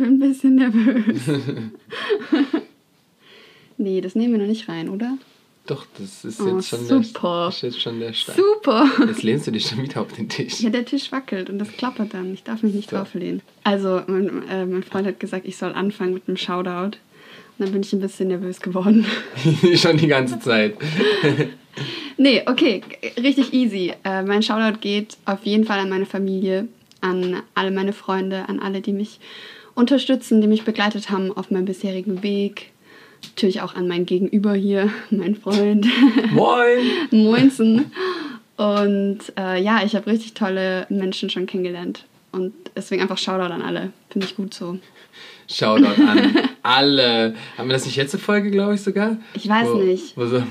bin ein bisschen nervös. nee, das nehmen wir noch nicht rein, oder? Doch, das ist Oh, jetzt schon super. der, das ist jetzt schon der Stein. Super. Jetzt lehnst du dich schon wieder auf den Tisch. Ja, der Tisch wackelt und das klappert dann. Ich darf mich nicht So. drauflehnen. Also, mein, äh, mein Freund hat gesagt, ich soll anfangen mit einem Shoutout. Und dann bin ich ein bisschen nervös geworden. schon die ganze Zeit. nee, okay, richtig easy. Äh, mein Shoutout geht auf jeden Fall an meine Familie, an alle meine Freunde, an alle, die mich unterstützen, die mich begleitet haben auf meinem bisherigen Weg. Natürlich auch an mein Gegenüber hier, mein Freund. Moin! Moinsen. Und äh, ja, ich habe richtig tolle Menschen schon kennengelernt. Und deswegen einfach Shoutout an alle. Finde ich gut so. Shoutout an alle. Haben wir das nicht letzte Folge, glaube ich, sogar? Ich weiß wo, nicht. Wo so,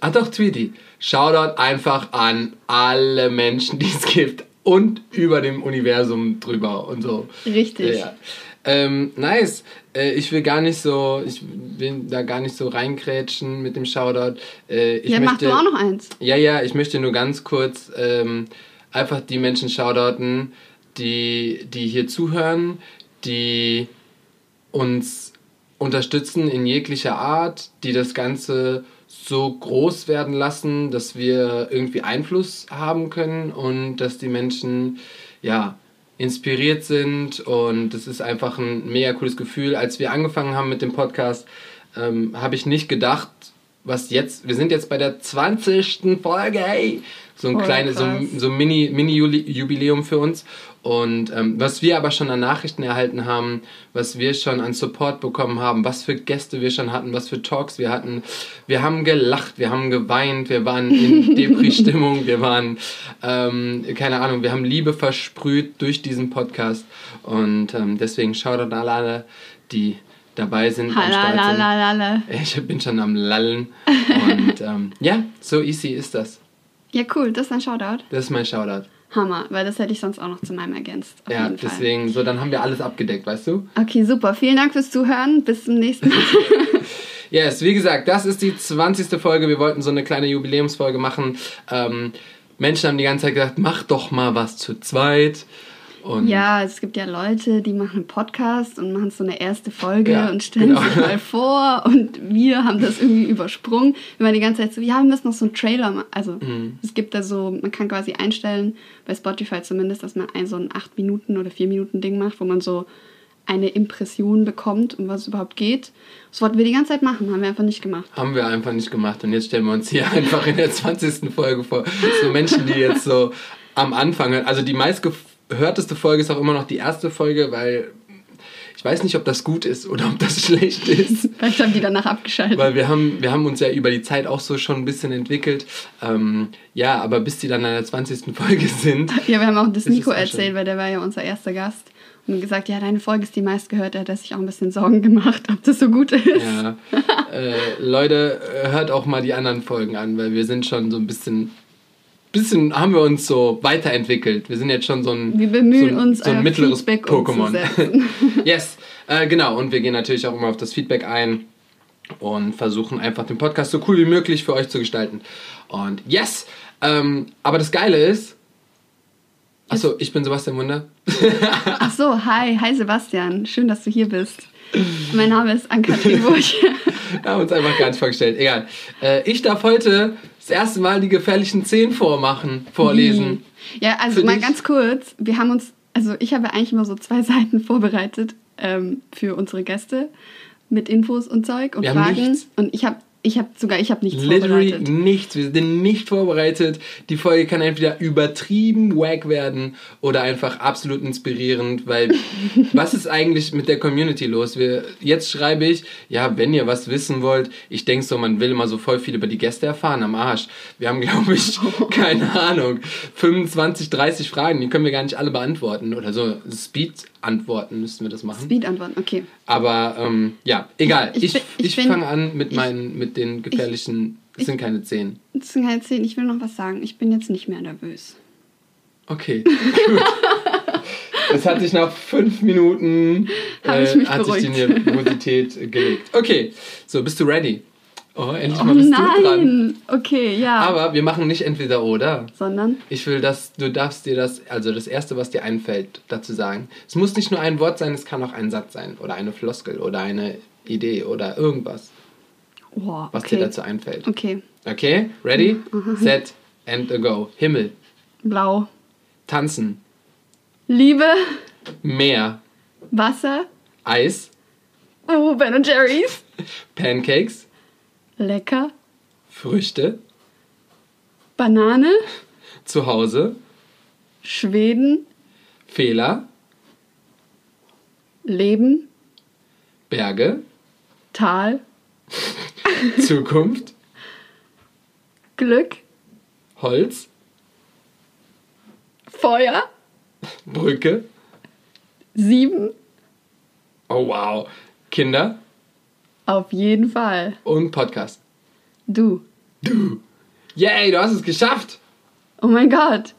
ah doch, Tweety. Shoutout einfach an alle Menschen, die es gibt. Und über dem Universum drüber und so. Richtig. Ja. Ähm, nice. Äh, ich will gar nicht so, ich will da gar nicht so reinkrätschen mit dem Shoutout. Äh, ich ja, mach möchte, du auch noch eins. Ja, ja, ich möchte nur ganz kurz ähm, einfach die Menschen shoutouten, die, die hier zuhören, die uns unterstützen in jeglicher Art, die das Ganze so groß werden lassen, dass wir irgendwie Einfluss haben können und dass die Menschen ja inspiriert sind und das ist einfach ein mega cooles Gefühl. Als wir angefangen haben mit dem Podcast, ähm, habe ich nicht gedacht, was jetzt, wir sind jetzt bei der 20. Folge, hey! So ein kleines, so, so ein Mini- Mini-Jubiläum für uns. Und ähm, was wir aber schon an Nachrichten erhalten haben, was wir schon an Support bekommen haben, was für Gäste wir schon hatten, was für Talks wir hatten. Wir haben gelacht, wir haben geweint, wir waren in Depri-Stimmung, wir waren, ähm, keine Ahnung, wir haben Liebe versprüht durch diesen Podcast. Und ähm, deswegen Shoutout an alle, die dabei sind. am Start sind. Halalalala. Ich bin schon am Lallen. Und ähm, ja, so easy ist das. Ja, cool, das ist ein Shoutout. Das ist mein Shoutout. Hammer, weil das hätte ich sonst auch noch zu meinem ergänzt. Ja, deswegen, so dann haben wir alles abgedeckt, weißt du? Okay, super. Vielen Dank fürs Zuhören. Bis zum nächsten Mal. Yes, wie gesagt, das ist die 20. Folge. Wir wollten so eine kleine Jubiläumsfolge machen. Ähm, Menschen haben die ganze Zeit gesagt, mach doch mal was zu zweit. Und ja, es gibt ja Leute, die machen einen Podcast und machen so eine erste Folge Ja, und stellen genau. sich mal vor und wir haben das irgendwie übersprungen. Wir waren die ganze Zeit so, ja, wir müssen noch so einen Trailer machen. Also Mhm. es gibt da so, man kann quasi einstellen, bei Spotify zumindest, dass man ein so ein 8 Minuten oder 4 Minuten Ding macht, wo man so eine Impression bekommt, um was es überhaupt geht. Das wollten wir die ganze Zeit machen, haben wir einfach nicht gemacht. haben wir einfach nicht gemacht. Und jetzt stellen wir uns hier einfach in der 20. Folge vor. So Menschen, die jetzt so am Anfang. Also die meistgehörteste Folge ist auch immer noch die erste Folge, weil ich weiß nicht, ob das gut ist oder ob das schlecht ist. Vielleicht haben die danach abgeschaltet. Weil wir haben, wir haben uns ja über die Zeit auch so schon ein bisschen entwickelt. Ähm, ja, aber bis die dann an der 20. Folge sind. Ja, wir haben auch das Nico erzählt, weil der war ja unser erster Gast. Und gesagt, ja, deine Folge ist die meistgehörte. Da hat er sich auch ein bisschen Sorgen gemacht, ob das so gut ist. Ja, äh, Leute, hört auch mal die anderen Folgen an, weil wir sind schon so ein bisschen, bisschen haben wir uns so weiterentwickelt. Wir sind jetzt schon so ein, Wir bemühen so ein, uns, so ein mittleres Pokémon. yes, äh, genau. Und wir gehen natürlich auch immer auf das Feedback ein und versuchen einfach den Podcast so cool wie möglich für euch zu gestalten. Und yes, ähm, aber das Geile ist, achso, ich bin Sebastian Wunder. Ach so, hi, hi Sebastian. Schön, dass du hier bist. Mein Name ist Ann-Kathrin Burch. Wir haben uns einfach gar nicht vorgestellt. Egal. Äh, ich darf heute das erste Mal die gefährlichen Zehn vormachen, vorlesen. Ja, also Für mal dich? ganz kurz. Wir haben uns, also ich habe eigentlich immer so zwei Seiten vorbereitet ähm, für unsere Gäste mit Infos und Zeug und Wir Fragen. Und ich habe, ich habe sogar, ich habe nichts Literally vorbereitet. nichts. Wir sind nicht vorbereitet. Die Folge kann entweder übertrieben wack werden oder einfach absolut inspirierend, weil was ist eigentlich mit der Community los? Wir, jetzt schreibe ich, ja, wenn ihr was wissen wollt, ich denke so, man will immer so voll viel über die Gäste erfahren am Arsch. Wir haben, glaube ich, keine Ahnung, 25, 30 Fragen, die können wir gar nicht alle beantworten oder so Speed-Antworten müssten wir das machen. Speed-Antworten, okay. Aber ähm, ja, egal. Ich- Ich, ich ich, fange an mit meinen, mit den gefährlichen. Es sind keine zehn. Das sind keine zehn. Ich will noch was sagen. Ich bin jetzt nicht mehr nervös. Okay. Das hat sich nach fünf Minuten Habe ich mich hat sich die. Nervosität gelegt. Okay, so bist du ready? Oh, endlich Oh mal bist du dran. nein. Okay, ja. Aber wir machen nicht entweder oder. Sondern? Ich will, dass du darfst dir das, also das Erste, was dir einfällt, dazu sagen. Es muss nicht nur ein Wort sein, es kann auch ein Satz sein oder eine Floskel oder eine Idee oder irgendwas, Oh, was okay. dir dazu einfällt. Okay. Okay? Ready? Set and a go. Himmel, Blau. tanzen, Liebe. Meer, Wasser. Eis, Oh, Ben Jerry's. Pancakes, Lecker. Früchte, Banane. Zuhause, Schweden. Fehler, Leben. Berge, Tal. Zukunft, Glück. Holz, Feuer. Brücke. Sieben. Oh wow. Kinder Auf jeden Fall. und Podcast. Du. Du. Yay, du hast es geschafft. Oh mein Gott.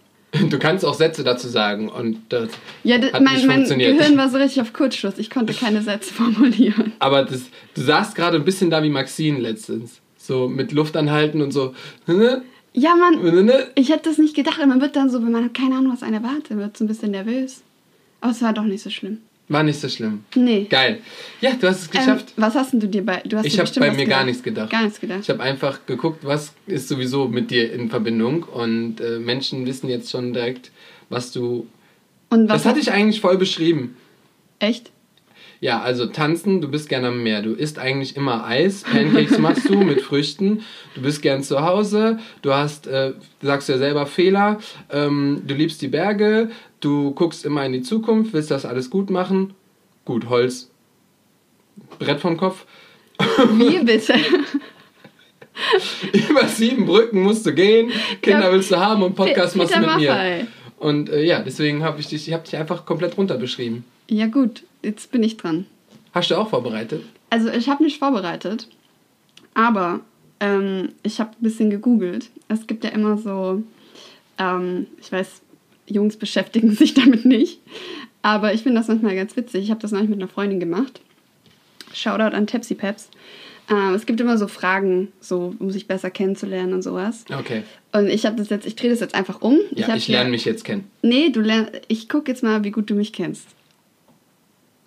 Du kannst auch Sätze dazu sagen und das, Ja, Hat mein, nicht mein funktioniert. Gehirn war so richtig auf Kurzschluss. Ich konnte keine Sätze formulieren. aber das, du saßt gerade ein bisschen da wie Maxine letztens. So mit Luft anhalten und so. Ja, Mann, Ne? ich hätte das nicht gedacht. Man wird dann so, wenn man keine Ahnung, was einen erwartet, wird so ein bisschen nervös. Aber es war doch nicht so schlimm. War nicht so schlimm. Nee. Geil. Ja, du hast es geschafft. Ähm, was hast denn du dir bei... Du hast ich habe bei mir gar gedacht. nichts gedacht. Gar nichts gedacht. Ich habe einfach geguckt, was ist sowieso mit dir in Verbindung und äh, Menschen wissen jetzt schon direkt, was du. Und was Das hatte ich eigentlich voll beschrieben. Echt? Ja, also tanzen, du bist gerne am Meer. Du isst eigentlich immer Eis, Pancakes machst du mit Früchten. Du bist gern zu Hause. Du hast, äh, sagst ja selber Fehler. Ähm, du liebst die Berge. Du guckst immer in die Zukunft, willst das alles gut machen. Gut, Holz. Brett vom Kopf. Wie bitte? Über sieben Brücken musst du gehen. Kinder Ja. willst du haben und Podcast machst du mit mir. Maffay. Und äh, ja, deswegen habe ich dich, ich habe dich einfach komplett runter beschrieben. Ja gut, jetzt bin ich dran. Hast du auch vorbereitet? Also ich habe nicht vorbereitet, aber ähm, ich habe ein bisschen gegoogelt. Es gibt ja immer so, ähm, ich weiß, Jungs beschäftigen sich damit nicht, aber ich finde das manchmal ganz witzig. Ich habe das neulich mit einer Freundin gemacht. Shoutout an Tepsi Peps. Ähm, es gibt immer so Fragen, so um sich besser kennenzulernen und sowas. Okay. Und ich habe das jetzt, ich drehe das jetzt einfach um. Ja, ich, hier- lerne mich jetzt kennen. Nee, du lernst, ich gucke jetzt mal, wie gut du mich kennst.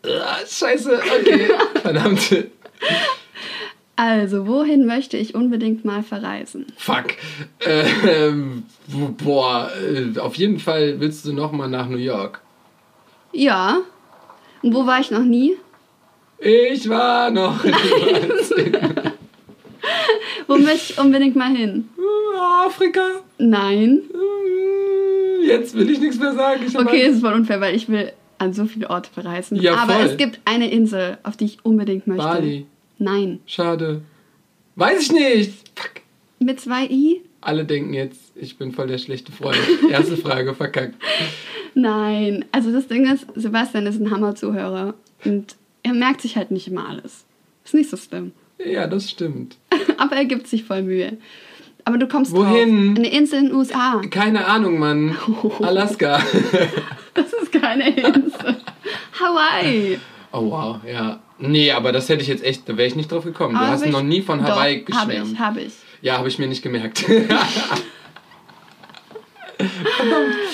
Ah, scheiße, okay. Verdammt. Also, wohin möchte ich unbedingt mal verreisen? Fuck. Ähm, boah, äh, auf jeden Fall willst du nochmal nach New York. Ja. Und wo war ich noch nie? Ich war noch niemals Wo möchte ich unbedingt mal hin? Afrika. Nein. Jetzt will ich nichts mehr sagen. Ich Okay, es ist voll unfair, weil ich will an so viele Orte verreisen. Ja, Aber voll. es gibt eine Insel, auf die ich unbedingt möchte. Bali. Nein. Schade. Weiß ich nicht. Fuck. Mit zwei I? Alle denken jetzt, ich bin voll der schlechte Freund. Erste Frage, verkackt. Nein. Also das Ding ist, Sebastian ist ein Hammer-Zuhörer und er merkt sich halt nicht immer alles. Ist nicht so schlimm. Ja, das stimmt. Aber er gibt sich voll Mühe. Aber du kommst Wohin? drauf. Eine Insel in den USA. Keine Ahnung, Mann. Alaska. Das ist keine Insel. Hawaii. Oh wow, ja. Nee, aber das hätte ich jetzt echt, da wäre ich nicht drauf gekommen. Du Aber hast hab ich- noch nie von Hawaii Doch, Habe geschwärmt. ich, habe ich. Ja, habe ich mir nicht gemerkt.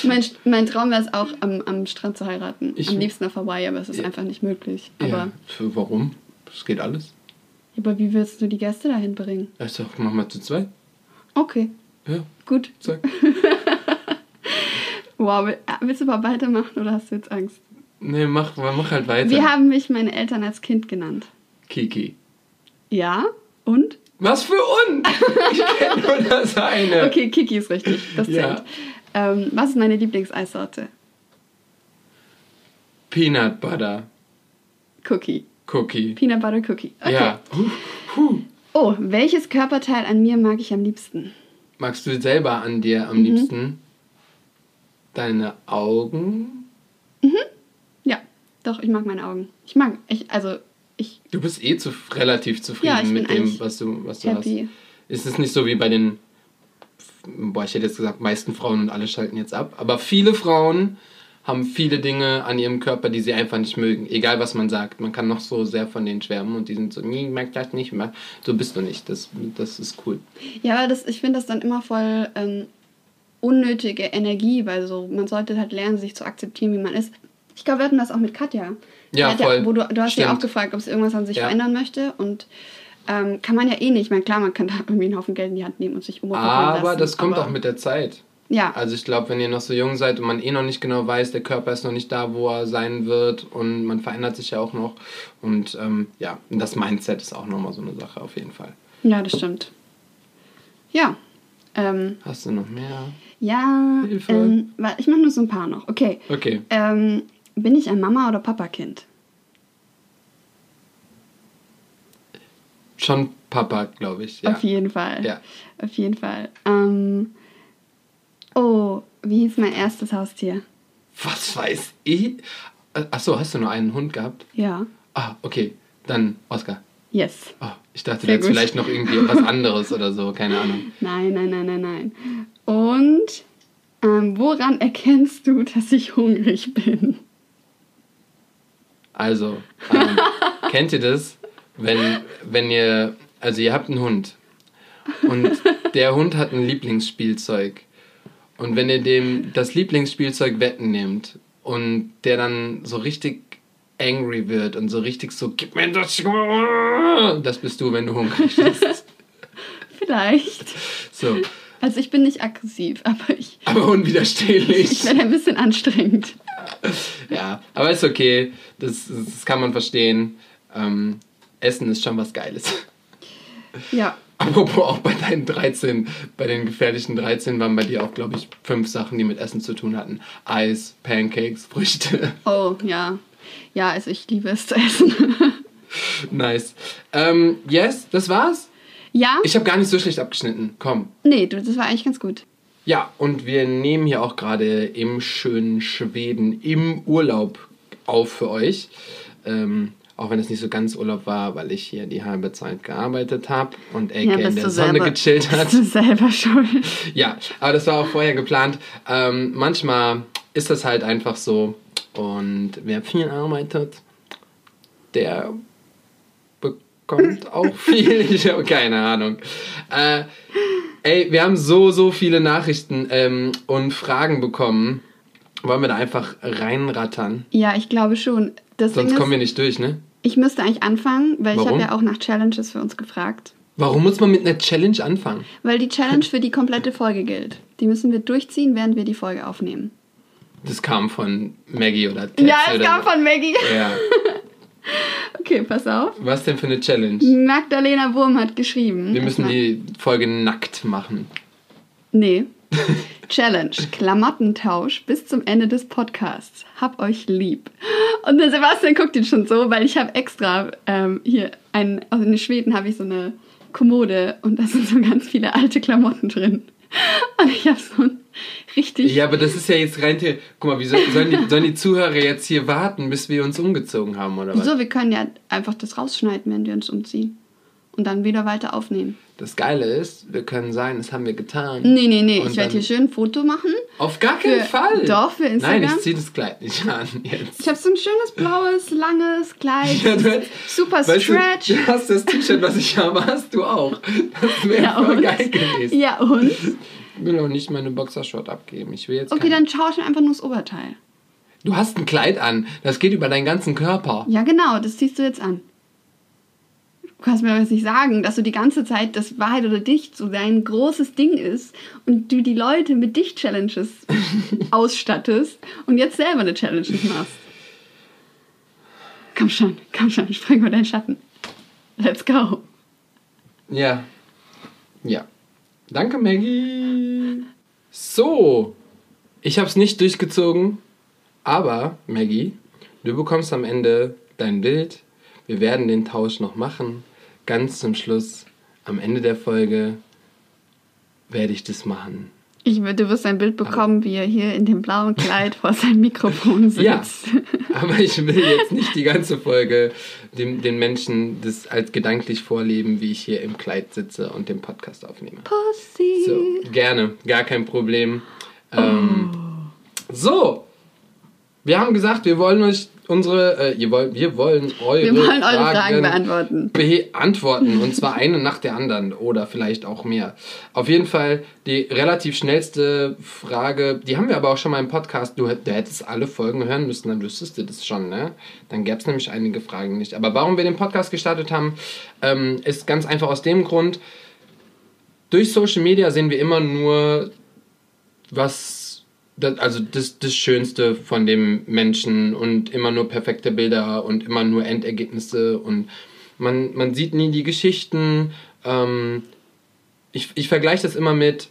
Mein, mein Traum wäre es auch, am, am Strand zu heiraten. Ich- am liebsten auf Hawaii, aber es ist einfach nicht möglich. Aber, ja, warum? Das geht alles. aber wie willst du die Gäste dahin bringen? Also, machen wir zu zweit. Okay, Ja, gut. zack. Wow, will- willst du mal weitermachen oder hast du jetzt Angst? Nee, mach, mach halt weiter. Wie haben mich meine Eltern als Kind genannt? Kiki. Ja? Und? Was für und? Ich kenne nur das eine. Okay, Kiki ist richtig. Das Ja. zählt. Ähm, was ist meine Lieblingseissorte? Peanut Butter Cookie. Cookie. Peanut Butter Cookie. Okay. Ja. Huh, huh. Oh, welches Körperteil an mir mag ich am liebsten? Magst du selber an dir Mhm. am liebsten deine Augen? Ja, doch, ich mag meine Augen. Ich mag, ich, also, ich Du bist eh zu, relativ zufrieden Ja, mit dem, was du, was du happy. hast. Ist es nicht so wie bei den, boah, ich hätte jetzt gesagt, meisten Frauen und alle schalten jetzt ab, aber viele Frauen haben viele Dinge an ihrem Körper, die sie einfach nicht mögen. Egal was man sagt. Man kann noch so sehr von denen schwärmen und die sind so, nee, ich mag das nicht. Mag. So bist du nicht. Das, das ist cool. Ja, das, ich finde das dann immer voll ähm, unnötige Energie, weil so, man sollte halt lernen, sich zu akzeptieren, wie man ist. Ich glaube, wir hatten das auch mit Katja. Ja, voll. wo du, du hast sie Stimmt. auch gefragt, ob sie irgendwas an sich Ja. verändern möchte und ähm, kann man ja eh nicht. Ich meine, klar, man kann da irgendwie einen Haufen Geld in die Hand nehmen und sich umoperieren Aber lassen. das kommt aber, auch mit der Zeit. Ja, Also ich glaube, wenn ihr noch so jung seid und man eh noch nicht genau weiß, der Körper ist noch nicht da, wo er sein wird und man verändert sich ja auch noch. Und ähm, ja, das Mindset ist auch nochmal so eine Sache auf jeden Fall. ja, das stimmt. Ja. Ähm, Hast du noch mehr? ja, Hilfe. ähm, ich mache nur so ein paar noch. Okay. Okay. Ähm, bin ich ein Mama- oder Papa-Kind? Schon Papa, glaube ich. Ja. Auf jeden Fall. Ja. Auf jeden Fall. Ähm, oh, wie hieß mein erstes Haustier? Was weiß ich? Achso, hast du nur einen Hund gehabt? Ja. Ah, okay. Dann Oscar. Yes. Oh, ich dachte, Sehr jetzt gut. vielleicht noch irgendwie was anderes oder so, keine Ahnung. Nein, nein, nein, nein, nein. Und ähm, woran erkennst du, dass ich hungrig bin? Also, ähm, kennt ihr das? Wenn, wenn ihr, also ihr habt einen Hund und der Hund hat ein Lieblingsspielzeug und wenn ihr dem das Lieblingsspielzeug wegnehmt und der dann so richtig angry wird und so richtig so, gib mir das, das bist du, wenn du hungrig bist. Vielleicht. So, Also ich bin nicht aggressiv, aber ich, aber unwiderstehlich. ich werde ein bisschen anstrengend. Ja, aber ist okay. Das, das kann man verstehen. Ähm, Essen ist schon was Geiles. Ja. Apropos auch bei deinen 13, bei den gefährlichen 13 waren bei dir auch, glaube ich, fünf Sachen, die mit Essen zu tun hatten. Eis, Pancakes, Früchte. Oh, ja. Ja, also ich liebe es zu essen. nice. Ähm, yes, das war's. ja? Ich habe gar nicht so schlecht abgeschnitten. Komm. nee, du, das war eigentlich ganz gut. Ja, und wir nehmen hier auch gerade im schönen Schweden im Urlaub auf für euch. Ähm, auch wenn es nicht so ganz Urlaub war, weil ich hier die halbe Zeit gearbeitet habe und Ecke in der Sonne gechillt hat. Bist du selber schuld. Ja, aber das war auch vorher geplant. Ähm, manchmal ist das halt einfach so. Und wer viel arbeitet, der bekommt auch viel. Ich habe keine Ahnung. Äh, ey, wir haben so, so viele Nachrichten ähm, und Fragen bekommen. Wollen wir da einfach reinrattern? Ja, ich glaube schon. Das Sonst kommen wir nicht durch, ne? ich müsste eigentlich anfangen, weil ich Warum? habe ja auch nach Challenges für uns gefragt. Warum muss man mit einer Challenge anfangen? Weil die Challenge für die komplette Folge gilt. Die müssen wir durchziehen, während wir die Folge aufnehmen. Das kam von Maggie oder Tess Ja, es kam von Maggie. Ja. Okay, pass auf. Was denn für eine Challenge? Magdalena Wurm hat geschrieben. Wir müssen die Folge nackt machen. Nee. Challenge. Klamottentausch bis zum Ende des Podcasts. Hab euch lieb. Und der Sebastian guckt ihn schon so, weil ich habe extra ähm, hier ein, also in Schweden habe ich so eine Kommode und da sind so ganz viele alte Klamotten drin. Und ich habe so ein richtig. Ja, aber das ist ja jetzt rein. Guck mal, wie soll, sollen, die, sollen die Zuhörer jetzt hier warten, bis wir uns umgezogen haben, oder was? Wieso? Wir können ja einfach das rausschneiden, wenn wir uns umziehen. Und dann wieder weiter aufnehmen. Das Geile ist, wir können sagen, das haben wir getan. Nee, nee, nee. Und ich werde hier schön ein Foto machen. Auf gar keinen Für- Fall. doch, für Instagram. Nein, ich zieh das Kleid nicht an jetzt. Ich habe so ein schönes blaues, langes Kleid. Ja, du super Weißt du, stretch. du hast das T-Shirt, was ich habe, hast du auch. Das wäre Ja, voll und? geil gewesen. Ja, und? Ich will auch nicht meine Boxershort abgeben. Ich will jetzt Okay, dann tausche einfach nur das Oberteil. Du hast ein Kleid an. Das geht über deinen ganzen Körper. Ja, genau, das ziehst du jetzt an. Du kannst mir aber jetzt nicht sagen, dass du die ganze Zeit das Wahrheit oder Dicht so dein großes Ding ist und du die Leute mit Dicht-Challenges ausstattest und jetzt selber eine Challenge machst. Komm schon, komm schon, spring über deinen Schatten. Let's go. Ja. Ja. Danke, Maggie. So. Ich habe es nicht durchgezogen, aber, Maggie, du bekommst am Ende dein Bild. Wir werden den Tausch noch machen. Ganz zum Schluss, am Ende der Folge, werde ich das machen. Ich, du wirst ein Bild bekommen, wie er hier in dem blauen Kleid vor seinem Mikrofon sitzt. Ja. Aber ich will jetzt nicht die ganze Folge dem, den Menschen das als gedanklich vorleben, wie ich hier im Kleid sitze und den Podcast aufnehme. Pussy. So, gerne, gar kein Problem. Ähm, So, wir haben gesagt, wir wollen euch unsere, äh, ihr wollt, wir wollen eure, Wir wollen eure Fragen beantworten. beantworten. Und zwar eine nach der anderen oder vielleicht auch mehr. Auf jeden Fall die relativ schnellste Frage, die haben wir aber auch schon mal im Podcast. Du, du hättest alle Folgen hören müssen, dann wüsstest du das schon, ne? Dann gäbe es nämlich einige Fragen nicht. Aber warum wir den Podcast gestartet haben, ähm, ist ganz einfach aus dem Grund, durch Social Media sehen wir immer nur, was, das, also das, das Schönste von dem Menschen und immer nur perfekte Bilder und immer nur Endergebnisse und man, man sieht nie die Geschichten. Ähm, ich, ich vergleiche das immer mit,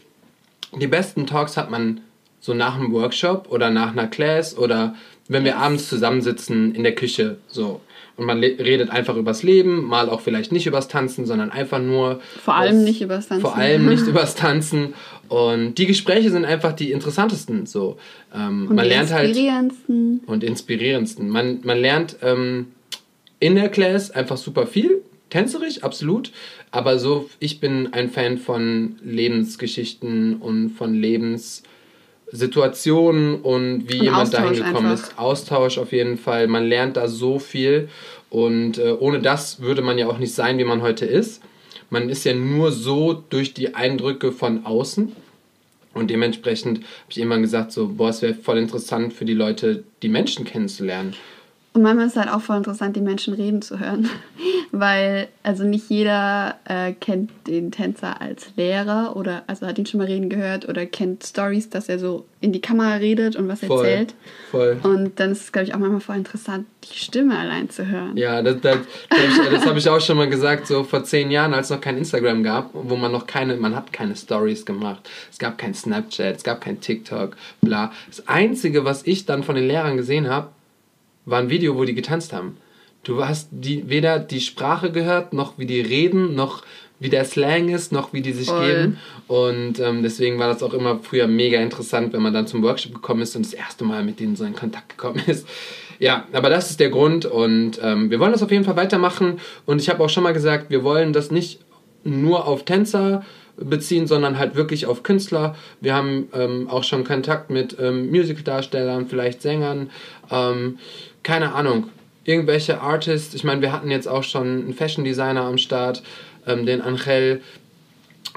die besten Talks hat man so nach einem Workshop oder nach einer Class oder wenn wir abends zusammensitzen in der Küche so und man redet einfach übers Leben, mal auch vielleicht nicht übers Tanzen, sondern einfach nur Vor allem was- nicht übers Tanzen. Vor allem nicht übers Tanzen und die Gespräche sind einfach die interessantesten so. Ähm, Und man die lernt halt inspirierendsten. und inspirierendsten. Man, man lernt ähm, in der Class einfach super viel, tänzerisch, absolut. Aber so, ich bin ein Fan von Lebensgeschichten und von Lebenssituationen und wie Und jemand dahin Austausch gekommen einfach. ist. Austausch auf jeden Fall. Man lernt da so viel und äh, ohne das würde man ja auch nicht sein, wie man heute ist. Man ist ja nur so durch die Eindrücke von außen. Und dementsprechend habe ich irgendwann gesagt, so, boah, es wäre voll interessant für die Leute, die Menschen kennenzulernen. Und manchmal ist es halt auch voll interessant, die Menschen reden zu hören. Weil, also nicht jeder äh, kennt den Tänzer als Lehrer oder also hat ihn schon mal reden gehört oder kennt Stories, dass er so in die Kamera redet und was Voll. erzählt. Voll. Und dann ist es, glaube ich, auch manchmal voll interessant, die Stimme allein zu hören. Ja, das, das, das, das habe ich auch schon mal gesagt, so vor zehn Jahren, als es noch kein Instagram gab, wo man noch keine, man hat keine Stories gemacht. Es gab kein Snapchat, es gab kein TikTok, bla. Das Einzige, was ich dann von den Lehrern gesehen habe, war ein Video, wo die getanzt haben. Du hast die, weder die Sprache gehört, noch wie die reden, noch wie der Slang ist, noch wie die sich Voll. geben. Und ähm, deswegen war das auch immer früher mega interessant, wenn man dann zum Workshop gekommen ist und das erste Mal mit denen so in Kontakt gekommen ist. Ja, aber das ist der Grund und ähm, wir wollen das auf jeden Fall weitermachen. Und ich habe auch schon mal gesagt, wir wollen das nicht nur auf Tänzer beziehen, sondern halt wirklich auf Künstler. Wir haben ähm, auch schon Kontakt mit ähm, Musicaldarstellern, vielleicht Sängern, ähm, keine Ahnung, irgendwelche Artists. Ich meine, wir hatten jetzt auch schon einen Fashion Designer am Start, ähm, den Angel,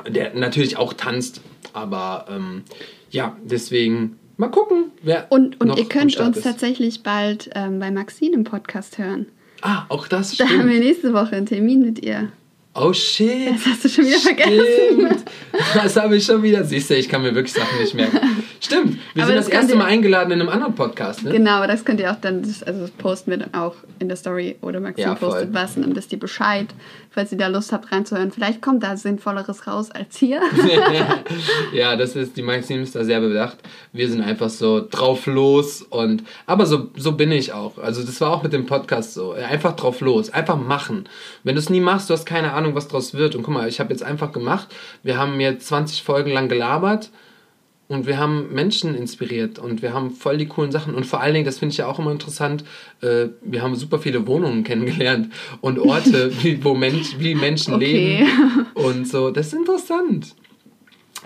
der natürlich auch tanzt, aber ähm, ja, deswegen mal gucken, wer Und, und ihr könnt uns ist. tatsächlich bald ähm, bei Maxine im Podcast hören. Ah, auch das Da haben wir stimmt. nächste Woche einen Termin mit ihr. Oh shit. Das hast du schon wieder Stimmt. vergessen. Das habe ich schon wieder. Siehst du, ich kann mir wirklich Sachen nicht merken. Stimmt. Wir Aber sind das das erste Mal eingeladen in einem anderen Podcast, ne? Genau, aber das könnt ihr auch dann, also posten wir dann auch in der Story oder Maxine Ja, voll. postet was und dann wisst ihr Bescheid, falls ihr da Lust habt reinzuhören. Vielleicht kommt da Sinnvolleres raus als hier. ja, das ist, die Maxime ist da sehr bedacht. Wir sind einfach so drauf los und, aber so, so bin ich auch. Also das war auch mit dem Podcast so. Einfach drauf los, einfach machen. Wenn du es nie machst, du hast keine Ahnung, was draus wird. Und guck mal, ich habe jetzt einfach gemacht. Wir haben jetzt 20 Folgen lang gelabert und wir haben Menschen inspiriert und wir haben voll die coolen Sachen und vor allen Dingen, das finde ich ja auch immer interessant, äh, wir haben super viele Wohnungen kennengelernt und Orte, wie, wo Mensch, wie Menschen Okay. leben und so. Das ist interessant.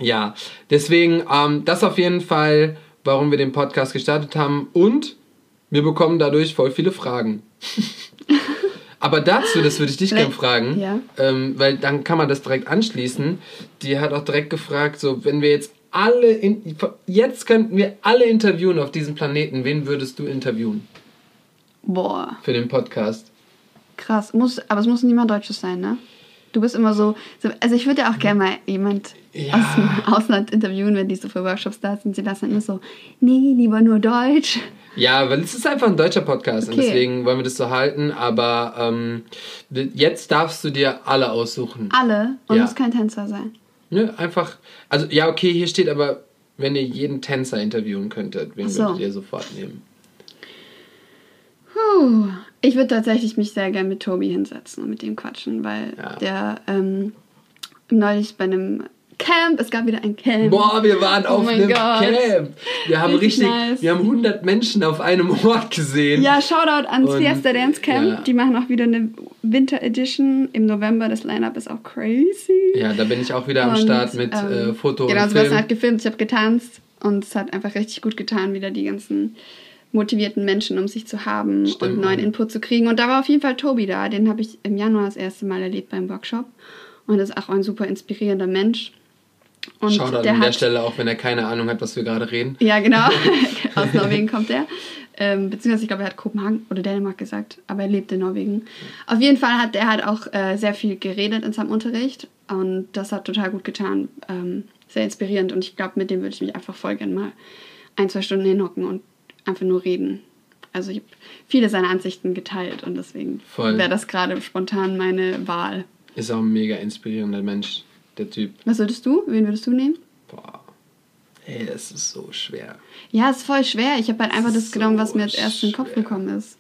Ja, deswegen, ähm, das auf jeden Fall, warum wir den Podcast gestartet haben und wir bekommen dadurch voll viele Fragen. Aber dazu, das würde ich dich gerne fragen, ja. ähm, weil dann kann man das direkt anschließen. Die hat auch direkt gefragt, so, wenn wir jetzt alle, in, jetzt könnten wir alle interviewen auf diesem Planeten, wen würdest du interviewen Boah, für den Podcast? krass. Muss, aber es muss niemand Deutsches sein, ne? Du bist immer so, so also ich würde ja auch gerne mal jemand Ja. aus dem Ausland interviewen, wenn die so für Workshops da sind. Sie lassen immer so, nee, lieber nur Deutsch. Ja, weil es ist einfach ein deutscher Podcast und Okay. deswegen wollen wir das so halten. Aber ähm, jetzt darfst du dir alle aussuchen. Alle und Ja. muss kein Tänzer sein. Ne, einfach. Also, ja, okay, hier steht aber, wenn ihr jeden Tänzer interviewen könntet, wen so. würdet ihr sofort nehmen? Puh. Ich würde tatsächlich mich sehr gern mit Tobi hinsetzen und mit ihm quatschen, weil Ja. der ähm, neulich bei einem Camp, es gab wieder ein Camp. Boah, wir waren Oh auf einem Gott. Camp. Wir haben Richtig richtig, nice. wir haben 100 Menschen auf einem Ort gesehen. Ja, Shoutout ans Und- Fiesta Dance Camp. ja. Die machen auch wieder eine Winter Edition im November. Das Line-Up ist auch crazy. Ja, da bin ich auch wieder am Und, Start mit ähm, äh, Foto Genau, und Sebastian Film. hat gefilmt, ich habe getanzt und es hat einfach richtig gut getan, wieder die ganzen motivierten Menschen um sich zu haben Stimmt, und neuen. Input zu kriegen. Und da war auf jeden Fall Tobi da. Den habe ich im Januar das erste Mal erlebt beim Workshop. Und ist auch ein super inspirierender Mensch. Und Shoutout der an der hat, Stelle, auch wenn er keine Ahnung hat, was wir gerade reden. Ja, genau. Aus Norwegen kommt er. Ähm, beziehungsweise, ich glaube, er hat Kopenhagen oder Dänemark gesagt, aber er lebt in Norwegen. Auf jeden Fall hat er halt auch äh, sehr viel geredet in seinem Unterricht und das hat total gut getan. Ähm, sehr inspirierend und ich glaube, mit dem würde ich mich einfach voll gerne mal ein, zwei Stunden hinhocken und einfach nur reden. Also ich habe viele seiner Ansichten geteilt und deswegen wäre das gerade spontan meine Wahl. Ist auch ein mega inspirierender Mensch, der Typ. Was würdest du? Wen würdest du nehmen? Boah. Ey, das ist so schwer. Ja, ist voll schwer. Ich habe halt einfach das So genommen, was mir als erstes in den Kopf gekommen ist.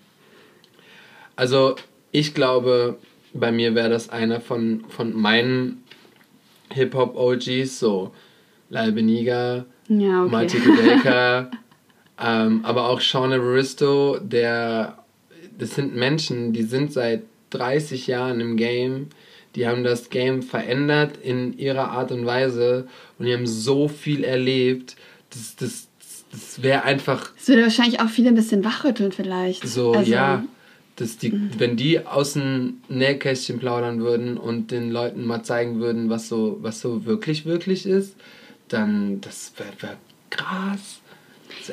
Also, ich glaube, bei mir wäre das einer von, von meinen Hip-Hop-OGs, so Lal Beniga, Ja, okay. Marty Kudelka, ähm, aber auch Sean Evaristo, der, das sind Menschen, die sind seit 30 Jahren im Game, die haben das Game verändert in ihrer Art und Weise und die haben so viel erlebt, das, das, das wäre einfach Das würde wahrscheinlich auch viele ein bisschen wachrütteln vielleicht. so, Also, ja, dass die, wenn die aus dem Nähkästchen plaudern würden und den Leuten mal zeigen würden, was so, was so wirklich, wirklich ist, dann das wäre wär krass.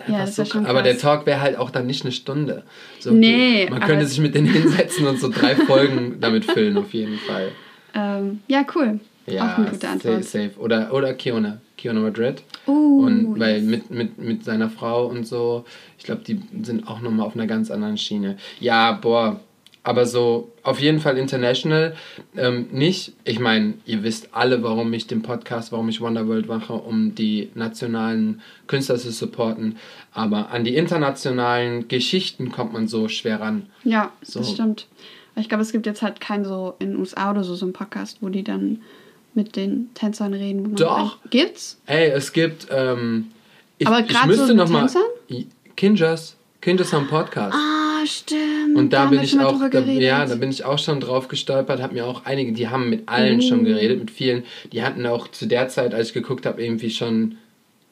Ja, so. Aber der. Talk wäre halt auch dann nicht eine Stunde. So, Nee, man könnte sich mit denen hinsetzen und so drei Folgen damit füllen, auf jeden Fall. Ähm, ja, cool. Ja, auch eine gute safe, Antwort. safe. Oder, oder Kiona. Kiona Madrid. Uh, Und weil yes. mit, mit, mit seiner Frau und so, ich glaube, die sind auch nochmal auf einer ganz anderen Schiene. Ja, boah, aber so auf jeden Fall international. Ähm, nicht, ich meine, ihr wisst alle, warum ich den Podcast, warum ich Wonderworld mache, um die nationalen Künstler zu supporten. Aber an die internationalen Geschichten kommt man so schwer ran. Ja, So. das stimmt. Ich glaube, es gibt jetzt halt keinen so in den USA oder so, so einen Podcast, wo die dann mit den Tänzern reden. Wo man Doch. ein- Gibt's? Ey, es gibt. Ähm, ich, Aber müsste so noch mal. Tänzern? Kinjas. Kinjas haben Podcast. Ah, stimmt. Und da, haben bin ich auch, da, ja, da bin ich auch schon drauf gestolpert, habe mir auch einige, die haben mit allen schon Uh. geredet, mit vielen. Die hatten auch zu der Zeit, als ich geguckt habe, irgendwie schon,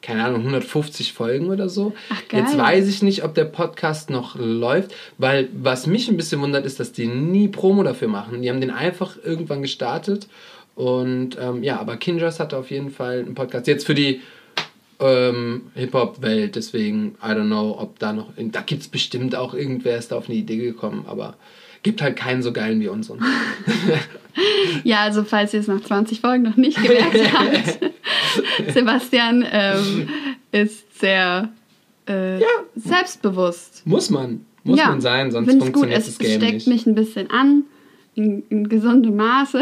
keine Ahnung, 150 Folgen oder so. Ach, geil. Jetzt weiß ich nicht, ob der Podcast noch läuft, weil was mich ein bisschen wundert, ist, dass die nie Promo dafür machen. Die haben den einfach irgendwann gestartet. Und ähm, ja, aber Kinjas hatte auf jeden Fall einen Podcast. Jetzt für die ähm, Hip-Hop-Welt, deswegen, I don't know, ob da noch, da gibt es bestimmt auch irgendwer ist da auf eine Idee gekommen, aber gibt halt keinen so geilen wie unseren. Ja, also falls ihr es nach 20 Folgen noch nicht gemerkt habt, Sebastian ähm, ist sehr äh, selbstbewusst. Muss man, muss ja, man sein, sonst find's gut. funktioniert Es, das es Game steckt nicht. mich ein bisschen an, in, in gesundem Maße.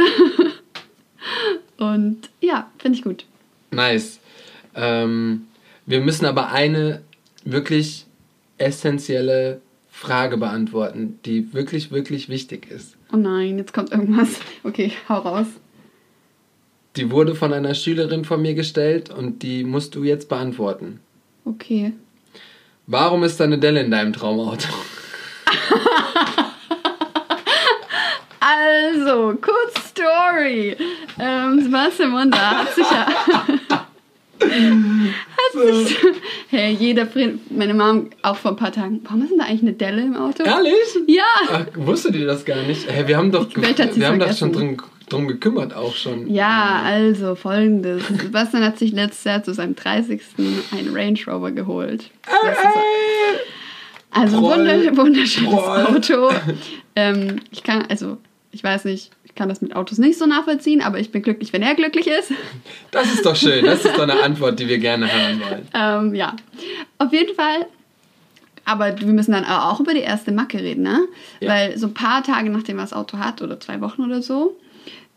Und ja, finde ich gut. Nice. Ähm, wir müssen aber eine wirklich essentielle Frage beantworten, die wirklich, wirklich wichtig ist. Oh nein, jetzt kommt irgendwas. Okay, hau raus. Die wurde von einer Schülerin von mir gestellt und die musst du jetzt beantworten. Okay. Warum ist da eine Delle in deinem Traumauto? Also, kurz Story. Ähm, Sebastian Wunder hat sich ja. hat sich, hey, jeder, Prin- meine Mom auch vor ein paar Tagen. Warum ist denn da eigentlich eine Delle im Auto? Ehrlich? Ja! Ach, wusstet ihr das gar nicht? Hey, wir haben doch, wir haben doch schon vergessen. drum, gekümmert auch schon. Ja, also folgendes. Sebastian hat sich letztes Jahr zu seinem 30. einen Range Rover geholt. Das also wunder- wunderschönes Troll. Auto. Ähm, ich kann, also, ich weiß nicht, ich kann das mit Autos nicht so nachvollziehen, aber ich bin glücklich, wenn er glücklich ist. Das ist doch schön. Das ist doch eine Antwort, die wir gerne hören wollen. Ähm, ja, auf jeden Fall. Aber wir müssen dann auch über die erste Macke reden, ne? Ja. Weil so ein paar Tage nachdem er das Auto hat, oder zwei Wochen oder so,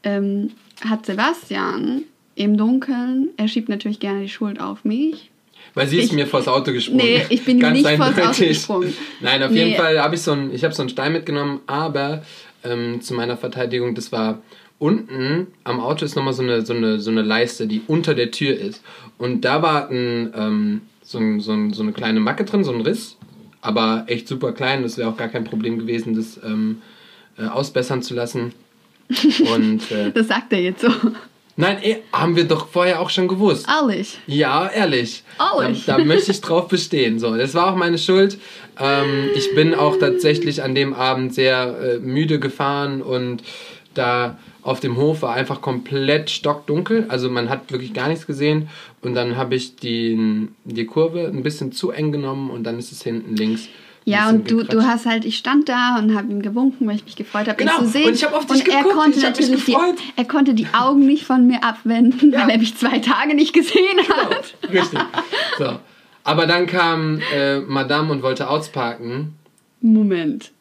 ähm, hat Sebastian im Dunkeln, er schiebt natürlich gerne die Schuld auf mich. Weil sie ist Ich- mir vors Auto gesprungen. Nee, ich bin Ganz nicht vors Auto gesprungen. Nein, auf Nee. jeden Fall habe ich so einen, ich habe so einen Stein mitgenommen, aber ähm, zu meiner Verteidigung, das war unten am Auto ist nochmal so eine, so, eine, so eine Leiste, die unter der Tür ist. Und da war ein, ähm, so, ein, so, ein, so eine kleine Macke drin, so ein Riss, aber echt super klein. Das wäre auch gar kein Problem gewesen, das ähm, äh, ausbessern zu lassen. Und äh, Das sagt er jetzt so. Nein, eh, haben wir doch vorher auch schon gewusst. Ehrlich? Ja, ehrlich. Ehrlich? Da, da möchte ich drauf bestehen. So, das war auch meine Schuld. Ähm, ich bin auch tatsächlich an dem Abend sehr äh, müde gefahren und da auf dem Hof war einfach komplett stockdunkel. Also man hat wirklich gar nichts gesehen. Und dann habe ich die, die Kurve ein bisschen zu eng genommen und dann ist es hinten links. Ja, und du, du hast halt, ich stand da und habe ihm gewunken, weil ich mich gefreut habe, Genau, ihn zu sehen. und ich hab auf dich und er geguckt, konnte hab mich natürlich die, er konnte die Augen nicht von mir abwenden, weil er mich zwei Tage nicht gesehen hat. Richtig. So. Aber dann kam äh, Madame und wollte ausparken. Moment.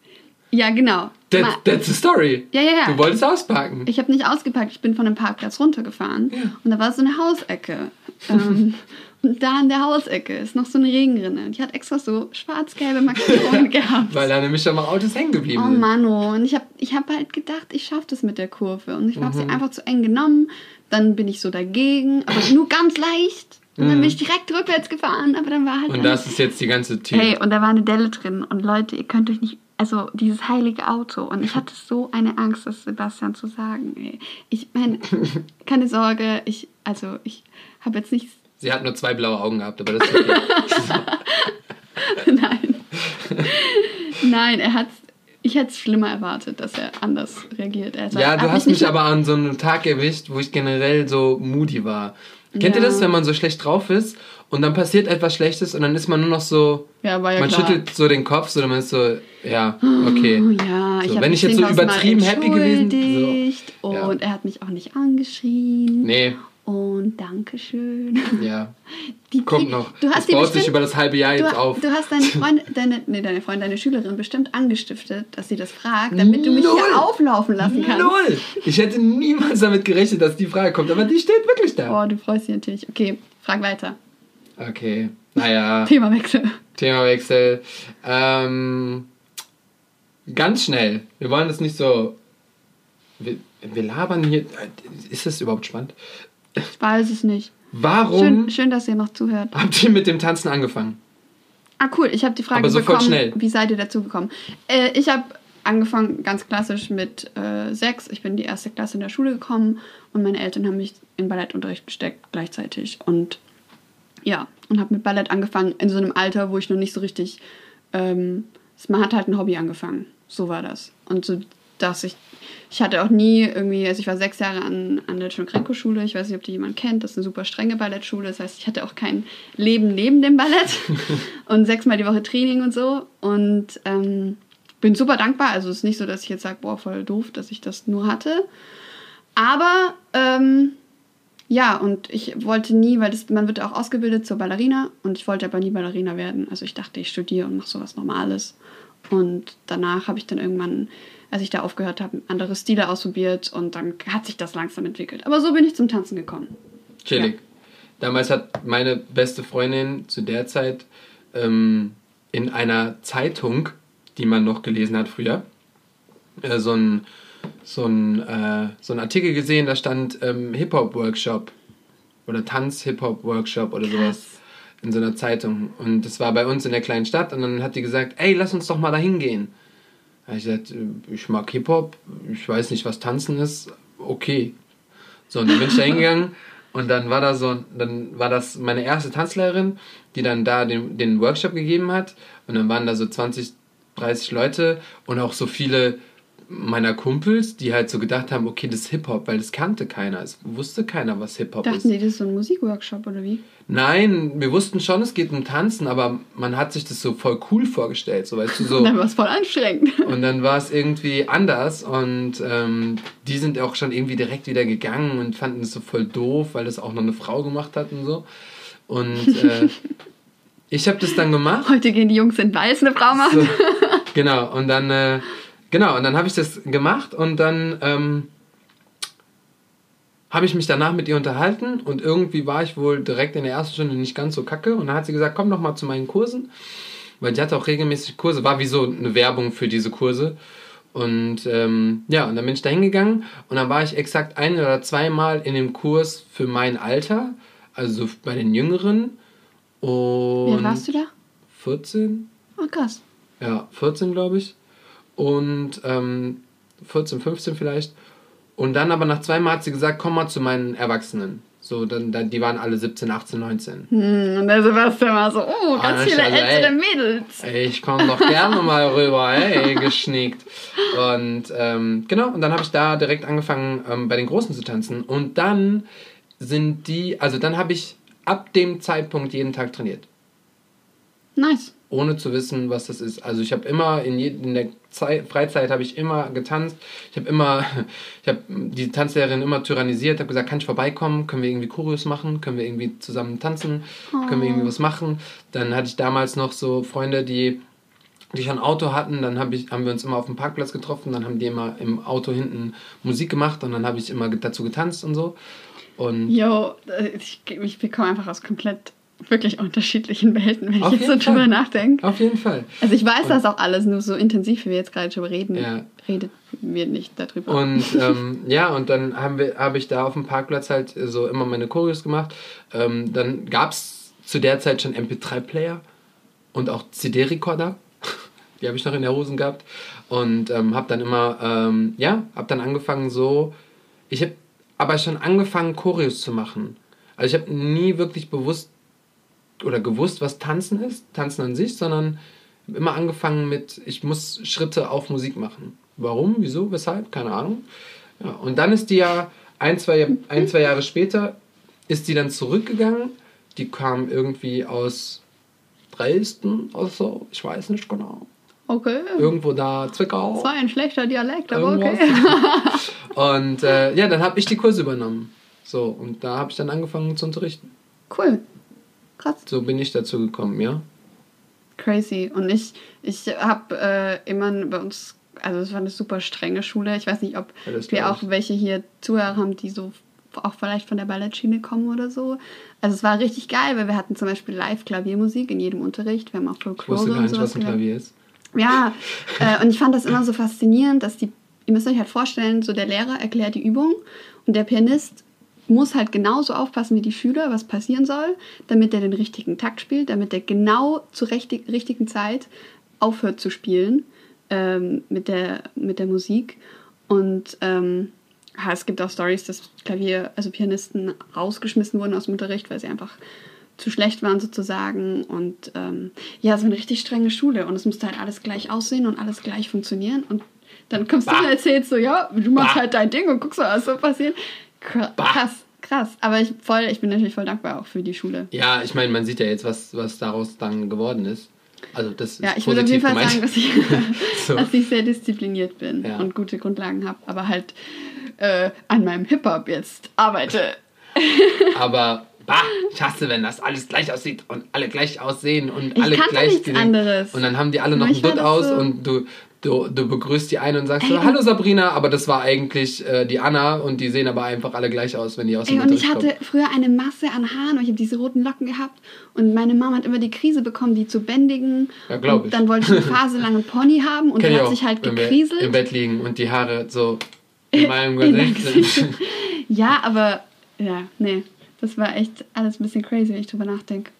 Ja, genau. That, that's the story. Ja, ja, ja. Du wolltest ausparken. Ich habe nicht ausgepackt, ich bin von dem Parkplatz runtergefahren und da war so eine Hausecke. ähm, und da an der Hausecke ist noch so eine Regenrinne. Und die hat extra so schwarz-gelbe Markierungen gehabt. Weil da nämlich schon mal Autos hängen geblieben Oh sind. Mann, oh. Und ich habe ich hab halt gedacht, ich schaffe das mit der Kurve. Und ich habe Mhm. sie einfach zu eng genommen. Dann bin ich so dagegen, aber nur ganz leicht. Und dann bin ich direkt rückwärts gefahren, aber dann war halt. Mhm. Und das ist jetzt die ganze Tür. Hey, und da war eine Delle drin. Und Leute, ihr könnt euch nicht. Also, dieses heilige Auto. Und ich hatte so eine Angst, das Sebastian zu sagen. Ey. Ich meine, keine Sorge, ich. Also, ich habe jetzt nichts. Sie hat nur zwei blaue Augen gehabt, aber das ist okay. Nein. Nein, er hat. Ich hätte es schlimmer erwartet, dass er anders reagiert. Er ja, du hast mich aber an so einem Tag erwischt, wo ich generell so moody war. Kennt ihr Ja. das, wenn man so schlecht drauf ist und dann passiert etwas Schlechtes und dann ist man nur noch so. Ja, war ja man klar. schüttelt so den Kopf, so dann man ist so, ja, okay. Oh ja, ich So, hab wenn ich jetzt so 10.000 Mal übertrieben happy gewesen- so. Ja. Und er hat mich auch nicht angeschrien. Nee, Und Dankeschön. ja. Die, Kommt die- noch. Du hast das baut sich bestimmt, über das halbe Jahr jetzt du, auf. du hast deine Freundin, deine, nee, deine Freundin, deine Schülerin bestimmt angestiftet, dass sie das fragt, damit du mich Null. hier auflaufen lassen kannst. Null! Ich hätte niemals damit gerechnet, dass die Frage kommt, aber die steht wirklich da. Oh, du freust dich natürlich. Okay, frag weiter. Okay, naja. Themawechsel. Themawechsel. Ähm, ganz schnell. Wir wollen das nicht so. Wir, wir labern hier. Ist das überhaupt spannend? Ich weiß es nicht. Warum Schön, schön, dass ihr noch zuhört. habt ihr mit dem Tanzen angefangen? Ah, cool. Ich habe die Frage Aber sofort bekommen, schnell. wie seid ihr dazu gekommen? Äh, ich habe angefangen ganz klassisch mit äh, sechs. Ich bin in die erste Klasse in der Schule gekommen und meine Eltern haben mich in Ballettunterricht gesteckt gleichzeitig. Und ja, und habe mit Ballett angefangen in so einem Alter, wo ich noch nicht so richtig... Ähm, man hat halt ein Hobby angefangen. So war das. Und so, dass ich... Ich hatte auch nie irgendwie, also ich war sechs Jahre an, an der Tschonkränko-Schule, ich weiß nicht, ob die jemand kennt, das ist eine super strenge Ballettschule, das heißt, ich hatte auch kein Leben neben dem Ballett. Und sechsmal die Woche Training und so. Und ähm, bin super dankbar, also es ist nicht so, dass ich jetzt sage, boah, voll doof, dass ich das nur hatte, aber ähm, ja, und ich wollte nie, weil das, man wird auch ausgebildet zur Ballerina. Und ich wollte aber nie Ballerina werden, also ich dachte, ich studiere und mache sowas Normales. Und danach habe ich dann irgendwann als ich da aufgehört habe, andere Stile ausprobiert und dann hat sich das langsam entwickelt. Aber so bin ich zum Tanzen gekommen. Chillig. Damals hat meine beste Freundin zu der Zeit ähm, in einer Zeitung, die man noch gelesen hat früher, äh, so ein so ein, äh, so ein Artikel gesehen, da stand ähm, Hip-Hop-Workshop oder Tanz-Hip-Hop-Workshop oder sowas in so einer Zeitung. Und das war bei uns in der kleinen Stadt und dann hat die gesagt, ey, lass uns doch mal da hingehen. Da hab ich gesagt, äh, ich mag Hip-Hop, ich weiß nicht, was Tanzen ist, okay. So, und dann bin ich da hingegangen und dann war da so, dann war das meine erste Tanzlehrerin, die dann da den, den Workshop gegeben hat. Und dann waren da so 20, 30 Leute und auch so viele meiner Kumpels, die halt so gedacht haben, okay, das ist Hip-Hop, weil das kannte keiner. Es wusste keiner, was Hip-Hop ist. Dachten die, das ist so ein Musikworkshop oder wie? Nein, wir wussten schon, es geht um Tanzen, aber man hat sich das so voll cool vorgestellt, so weißt du, so. Und dann war es voll anstrengend. Und dann war es irgendwie anders und ähm, die sind auch schon irgendwie direkt wieder gegangen und fanden es so voll doof, weil das auch noch eine Frau gemacht hat und so. Und äh, ich habe das dann gemacht. Heute gehen die Jungs in Weiß eine Frau machen. So, genau, und dann, äh, genau, und dann habe ich das gemacht und dann ähm, habe ich mich danach mit ihr unterhalten und irgendwie war ich wohl direkt in der ersten Stunde nicht ganz so kacke und dann hat sie gesagt, komm doch mal zu meinen Kursen, weil die hatte auch regelmäßig Kurse, war wie so eine Werbung für diese Kurse. Und ähm, ja, und dann bin ich da hingegangen und dann war ich exakt ein oder zweimal in dem Kurs für mein Alter, also bei den Jüngeren. Wie Und alt warst du da? 14, Oh, krass. ja, 14 glaube ich. Und ähm, 14, 15 vielleicht. Und dann aber nach zweimal hat sie gesagt, komm mal zu meinen Erwachsenen. So, dann, dann, die waren alle 17, 18, 19. Hm, und der Sebastian war so, oh, ganz Ah, viele also, ältere ey. Mädels. Ey, ich komme doch gerne mal rüber, ey, geschnickt. Und ähm, genau, und dann habe ich da direkt angefangen, ähm, bei den Großen zu tanzen. Und dann sind die, also dann habe ich ab dem Zeitpunkt jeden Tag trainiert. Nice. Ohne zu wissen, was das ist. Also ich habe immer in, in der Zeit, Freizeit habe ich immer getanzt. Ich habe immer, ich habe die Tanzlehrerin immer tyrannisiert, habe gesagt, kann ich vorbeikommen? Können wir irgendwie Choreos machen? Können wir irgendwie zusammen tanzen? Können wir irgendwie was machen? Dann hatte ich damals noch so Freunde, die die schon ein Auto hatten, dann hab ich, haben wir uns immer auf dem Parkplatz getroffen, dann haben die immer im Auto hinten Musik gemacht und dann habe ich immer dazu getanzt und so. Und Yo, äh, ich, ich bekomme einfach aus komplett wirklich unterschiedlichen Welten, wenn ich jetzt so drüber nachdenke. auf jeden Fall. Also ich weiß das auch alles, nur so intensiv, wie wir jetzt gerade drüber reden, Ja. redet wir nicht darüber. Und ähm, ja, und dann habe ich da auf dem Parkplatz halt so immer meine Choreos gemacht. Ähm, dann gab es zu der Zeit schon MP3-Player und auch CD-Recorder. Die habe ich noch in der Hosen gehabt. Und ähm, habe dann immer, ähm, ja, habe dann angefangen so, ich habe aber schon angefangen Choreos zu machen. Also ich habe nie wirklich bewusst oder gewusst, was Tanzen ist, Tanzen an sich, sondern immer angefangen mit, ich muss Schritte auf Musik machen. Warum, wieso, weshalb, keine Ahnung. Ja, und dann ist die ja ein zwei, ein, zwei Jahre später, ist die dann zurückgegangen. Die kam irgendwie aus Dresden oder so, ich weiß nicht genau. okay. Irgendwo da, Zwickau. Das war ein schlechter Dialekt, aber Irgendwas. okay. Und äh, ja, dann habe ich die Kurse übernommen. So, und da habe ich dann angefangen zu unterrichten. Cool. Krass. So bin ich dazu gekommen, ja. Crazy. Und ich, ich habe äh, immer bei uns, also es war eine super strenge Schule. Ich weiß nicht, ob das wir auch welche hier Zuhörer haben, die so auch vielleicht von der Ballettschiene kommen oder so. Also es war richtig geil, weil wir hatten zum Beispiel Live-Klaviermusik in jedem Unterricht. Wir haben auch Ich wusste Folklore gar nicht, was ein. Klavier ist. Ja, äh, und ich fand das immer so faszinierend, dass die, ihr müsst euch halt vorstellen, so der Lehrer erklärt die Übung und der Pianist muss halt genauso aufpassen wie die Schüler, was passieren soll, damit er den richtigen Takt spielt, damit er genau zur richtig, richtigen Zeit aufhört zu spielen ähm, mit, der, mit der Musik. Und ähm, es gibt auch Stories, dass Klavier, also Pianisten rausgeschmissen wurden aus dem Unterricht, weil sie einfach zu schlecht waren sozusagen. Und ähm, ja, so eine richtig strenge Schule. Und es musste halt alles gleich aussehen und alles gleich funktionieren. Und dann kommst du Bah. und erzählst so, ja, du machst Bah. halt dein Ding und guckst, was so passiert. Bah. Krass, krass. Aber ich, voll, ich bin natürlich voll dankbar auch für die Schule. Ja, ich meine, man sieht ja jetzt, was, was daraus dann geworden ist. Also das ist Ja, ich würde auf jeden Fall gemeint. sagen, dass ich, So. dass ich sehr diszipliniert bin Ja. und gute Grundlagen habe, aber halt äh, an meinem Hip-Hop jetzt arbeite. Aber bah, ich hasse, wenn das alles gleich aussieht und alle gleich aussehen und Ich alle gleich nichts anderes. Und dann haben die alle noch einen Manchmal Dutt aus so- und du, du, du begrüßt die eine und sagst Ey, so, hallo Sabrina, aber das war eigentlich äh, die Anna und die sehen aber einfach alle gleich aus, wenn die aus dem Ey, und ich hatte früher eine Masse an Haaren und ich habe diese roten Locken gehabt und meine Mama hat immer die Krise bekommen, die zu bändigen. Ja, glaub und ich. dann wollte ich eine Phase lang einen Pony haben und Kenn hat auch, sich halt gekriselt. im Bett liegen und die Haare so in meinem Gesicht sind. Ja, aber ja, nee, das war echt alles ein bisschen crazy, wenn ich drüber nachdenke.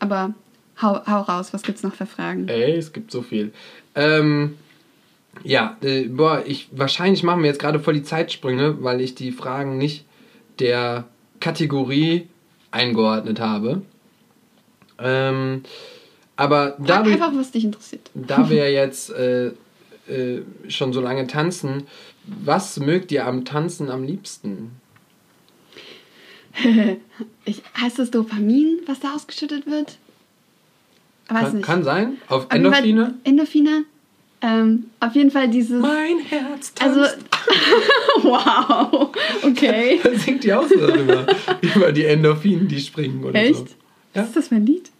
Aber hau, hau raus, was gibt's noch für Fragen? Ey, es gibt so viel. Ähm, ja, äh, boah, ich, wahrscheinlich machen wir jetzt gerade voll die Zeitsprünge, weil ich die Fragen nicht der Kategorie eingeordnet habe. Ähm, aber da, wir- einfach, was dich interessiert. da wir jetzt äh, äh, schon so lange tanzen, was mögt ihr am Tanzen am liebsten? Ich, heißt das Dopamin, was da ausgeschüttet wird? Kann, kann sein? Auf Auf Endorphine? Endorphine. Ähm, auf jeden Fall dieses. Mein Herz Also, tanzt. wow, okay. Da singt die auch so darüber. über die Endorphinen, die springen oder Echt? so. Ja. Ist das mein Lied?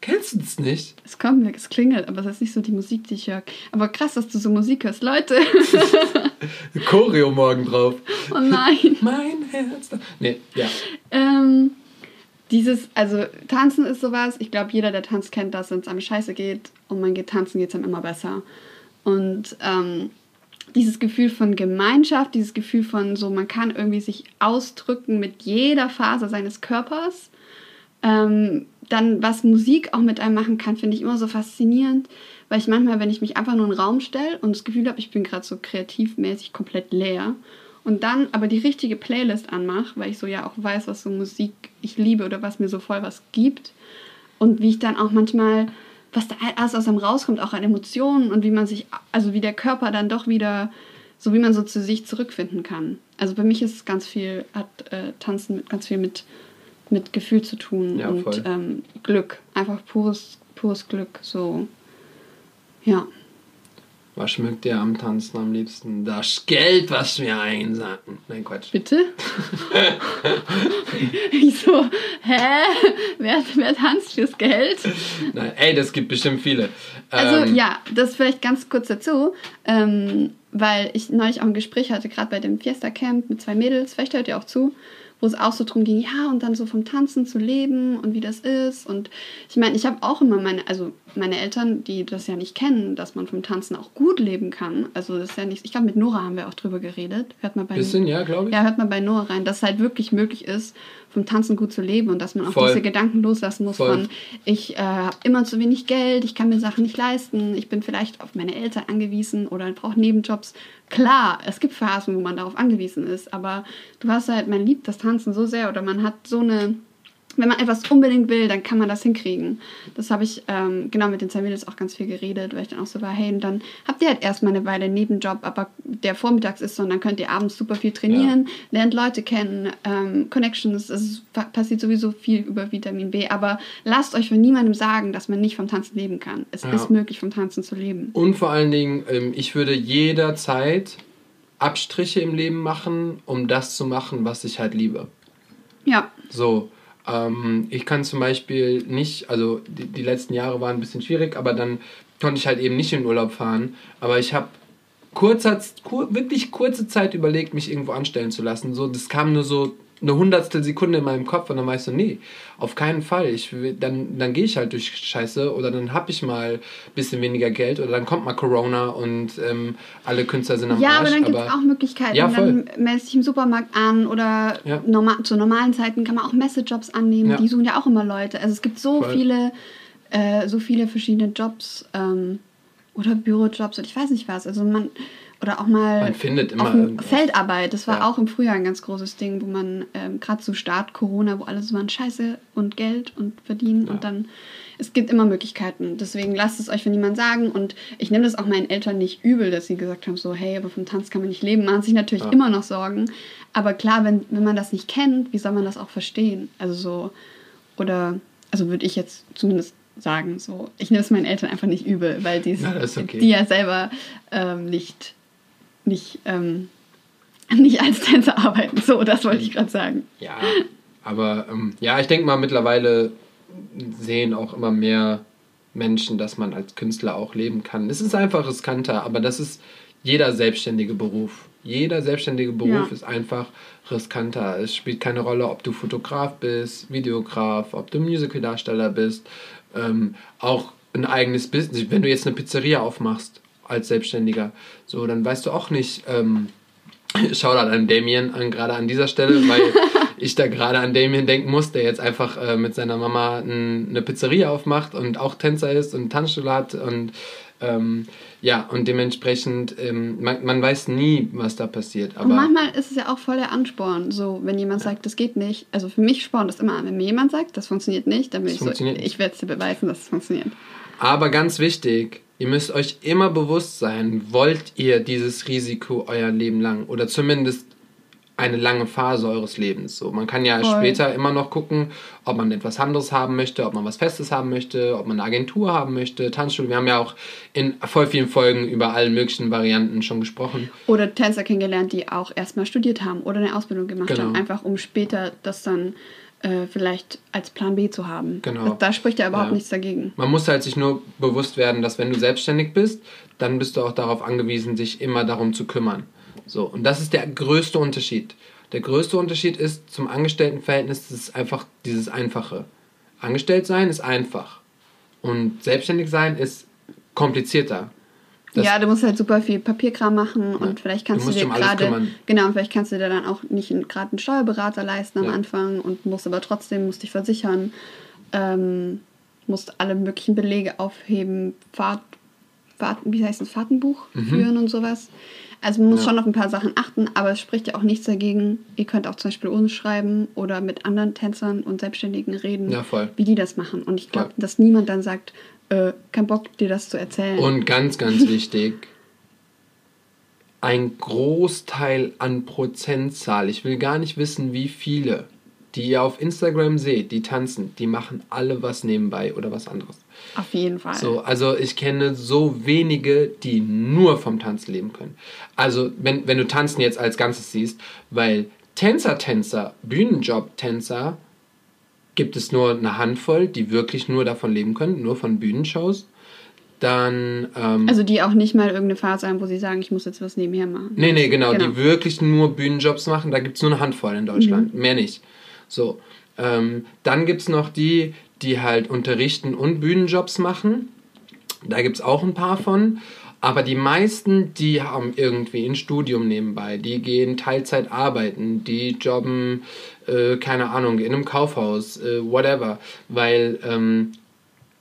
Kennst du das nicht? Es kommt, es klingelt, aber es ist nicht so die Musik, die ich höre. Aber krass, dass du so Musik hörst. Leute, Choreo morgen drauf. oh nein. Mein Herz. Nee, ja. Ähm, dieses, also tanzen ist sowas, ich glaube, jeder, der tanzt, kennt das, wenn es einem scheiße geht und man geht tanzen, geht es einem immer besser. Und ähm, dieses Gefühl von Gemeinschaft, dieses Gefühl von so, man kann irgendwie sich ausdrücken mit jeder Phase seines Körpers. Ähm, dann, was Musik auch mit einem machen kann, finde ich immer so faszinierend, weil ich manchmal, wenn ich mich einfach nur in den Raum stelle und das Gefühl habe, ich bin gerade so kreativmäßig komplett leer und dann aber die richtige Playlist anmache, weil ich so ja auch weiß, was so Musik ich liebe oder was mir so voll was gibt und wie ich dann auch manchmal, was da erst aus einem rauskommt, auch an Emotionen und wie man sich, also wie der Körper dann doch wieder, so wie man so zu sich zurückfinden kann. Also bei mich ist es ganz viel, hat äh, Tanzen mit, ganz viel mit, mit Gefühl zu tun Ja, und ähm, Glück, einfach pures, pures Glück, so, ja. Was schmückt dir am Tanzen am liebsten? Das Geld, was wir einsacken. Nein, Quatsch. Bitte? ich so, hä? Wer, wer tanzt fürs Geld? Nein, ey, das gibt bestimmt viele. Also Ähm, ja, das vielleicht ganz kurz dazu, ähm, weil ich neulich auch ein Gespräch hatte, gerade bei dem Fiesta Camp mit zwei Mädels, vielleicht hört ihr auch zu, wo es auch so drum ging, ja, und dann so vom Tanzen zu leben und wie das ist. Und ich meine, ich habe auch immer meine, also meine Eltern, die das ja nicht kennen, dass man vom Tanzen auch gut leben kann. Also das ist ja nicht, ich glaube, mit Nora haben wir auch drüber geredet. Hört mal bei Bisschen, ja, glaube ich. ja, hört mal bei Noah rein, dass es halt wirklich möglich ist, vom Tanzen gut zu leben und dass man auch Voll. diese Gedanken loslassen muss Voll. von, ich äh, habe immer zu wenig Geld, ich kann mir Sachen nicht leisten, ich bin vielleicht auf meine Eltern angewiesen oder brauche Nebenjobs. Klar, es gibt Phasen, wo man darauf angewiesen ist, aber du hast halt, man liebt das Tanzen so sehr oder man hat so eine, wenn man etwas unbedingt will, dann kann man das hinkriegen. Das habe ich ähm, genau mit den zwei Mädels auch ganz viel geredet, weil ich dann auch so war, hey, und dann habt ihr halt erstmal eine Weile einen Nebenjob, aber der vormittags ist so und dann könnt ihr abends super viel trainieren, lernt Leute kennen, ähm, Connections, es passiert sowieso viel über Vitamin B, aber lasst euch von niemandem sagen, dass man nicht vom Tanzen leben kann. Es Ja. ist möglich, vom Tanzen zu leben. Und vor allen Dingen, ähm, ich würde jederzeit Abstriche im Leben machen, um das zu machen, was ich halt liebe. Ja, So, ähm, ich kann zum Beispiel nicht, also die, die letzten Jahre waren ein bisschen schwierig, aber dann konnte ich halt eben nicht in den Urlaub fahren. Aber ich habe kurzer, kur, wirklich kurze Zeit überlegt, mich irgendwo anstellen zu lassen. So, das kam nur so eine hundertstel Sekunde in meinem Kopf und dann ich so, nee, auf keinen Fall. Ich dann dann gehe ich halt durch Scheiße oder dann habe ich mal ein bisschen weniger Geld oder dann kommt mal Corona und ähm, alle Künstler sind am Ja, Arsch. aber dann gibt es auch Möglichkeiten. Ja, voll. dann meldest dich im Supermarkt an oder Ja. normal, zu normalen Zeiten kann man auch Messejobs annehmen. Ja. Die suchen ja auch immer Leute. Also es gibt so Voll. viele, äh, so viele verschiedene Jobs ähm, oder Bürojobs oder ich weiß nicht was. Also man oder auch mal Man findet immer. Feldarbeit. Das war Ja. auch im Frühjahr ein ganz großes Ding, wo man ähm, gerade zu Start Corona, wo alles so waren Scheiße und Geld und verdienen Ja. und dann es gibt immer Möglichkeiten. Deswegen lasst es euch von niemand sagen. Und ich nehme das auch meinen Eltern nicht übel, dass sie gesagt haben, so, hey, aber vom Tanz kann man nicht leben. Machen sich natürlich Ja. immer noch Sorgen. Aber klar, wenn, wenn man das nicht kennt, wie soll man das auch verstehen? Also so, oder, also würde ich jetzt zumindest sagen, so, ich nehme es meinen Eltern einfach nicht übel, weil die, ist okay. die ja selber ähm, nicht, nicht, ähm, nicht als Tänzer arbeiten. So, das wollte ich gerade sagen. Ja, aber ähm, ja, ich denke mal, mittlerweile sehen auch immer mehr Menschen, dass man als Künstler auch leben kann. Es ist einfach riskanter, aber das ist jeder selbstständige Beruf. Jeder selbstständige Beruf Ja. ist einfach riskanter. Es spielt keine Rolle, ob du Fotograf bist, Videograf, ob du Musicaldarsteller bist, ähm, auch ein eigenes Business. Wenn du jetzt eine Pizzeria aufmachst als Selbstständiger, so, dann weißt du auch nicht, ähm, Shoutout an Damien an, gerade an dieser Stelle, weil ich da gerade an Damien denken muss, der jetzt einfach äh, mit seiner Mama ein, eine Pizzeria aufmacht und auch Tänzer ist und Tanzschule hat und ähm, ja, und dementsprechend, ähm, man, man weiß nie, was da passiert. Und Aber manchmal ist es ja auch voll der Ansporn, so wenn jemand sagt, das geht nicht. Also für mich spornt das immer an. Wenn mir jemand sagt, das funktioniert nicht, dann bin Das ich so, ich werde es dir beweisen, dass es funktioniert. Aber ganz wichtig, ihr müsst euch immer bewusst sein, wollt ihr dieses Risiko euer Leben lang oder zumindest eine lange Phase eures Lebens. So, man kann ja Voll. später immer noch gucken, ob man etwas anderes haben möchte, ob man was Festes haben möchte, ob man eine Agentur haben möchte, Tanzschule. Wir haben ja auch in voll vielen Folgen über alle möglichen Varianten schon gesprochen. Oder Tänzer kennengelernt, die auch erstmal studiert haben oder eine Ausbildung gemacht Genau. haben, einfach um später das dann äh, vielleicht als Plan B zu haben. Genau. Da spricht ja überhaupt Ja. nichts dagegen. Man muss halt sich nur bewusst werden, dass wenn du selbstständig bist, dann bist du auch darauf angewiesen, sich immer darum zu kümmern. So, und das ist der größte Unterschied. Der größte Unterschied ist zum Angestelltenverhältnis, das ist einfach dieses Einfache. Angestellt sein ist einfach. Und selbstständig sein ist komplizierter. Das- ja, du musst halt super viel Papierkram machen Ja. und vielleicht Du kannst du, musst dir gerade genau, und vielleicht kannst du dir dann auch nicht gerade einen Steuerberater leisten am Ja. Anfang und musst aber trotzdem musst dich versichern, ähm, musst alle möglichen Belege aufheben, Fahrt, Fahrt wie heißt das Fahrtenbuch Mhm. führen und sowas. Also man muss Ja. schon auf ein paar Sachen achten, aber es spricht ja auch nichts dagegen. Ihr könnt auch zum Beispiel uns schreiben oder mit anderen Tänzern und Selbstständigen reden, Ja, wie die das machen. Und ich glaube, dass niemand dann sagt, äh, kein Bock, dir das zu erzählen. Und ganz, ganz wichtig, ein Großteil an Prozentzahl, ich will gar nicht wissen, wie viele, die ihr auf Instagram seht, die tanzen, die machen alle was nebenbei oder was anderes. auf jeden Fall. So, also ich kenne so wenige, die nur vom Tanzen leben können. Also wenn, wenn du Tanzen jetzt als Ganzes siehst, weil Tänzer, Tänzer, Bühnenjob, Tänzer, gibt es nur eine Handvoll, die wirklich nur davon leben können, nur von Bühnenshows. Dann, ähm, Also die auch nicht mal irgendeine Phase haben, wo sie sagen, ich muss jetzt was nebenher machen. nee, nee, genau, Genau. die wirklich nur Bühnenjobs machen, da gibt es nur eine Handvoll in Deutschland, mehr nicht. So, ähm, dann gibt es noch die, die halt unterrichten und Bühnenjobs machen. Da gibt es auch ein paar von. Aber die meisten, die haben irgendwie ein Studium nebenbei, die gehen Teilzeit arbeiten, die jobben, äh, keine Ahnung, in einem Kaufhaus, äh, whatever. Weil, ähm,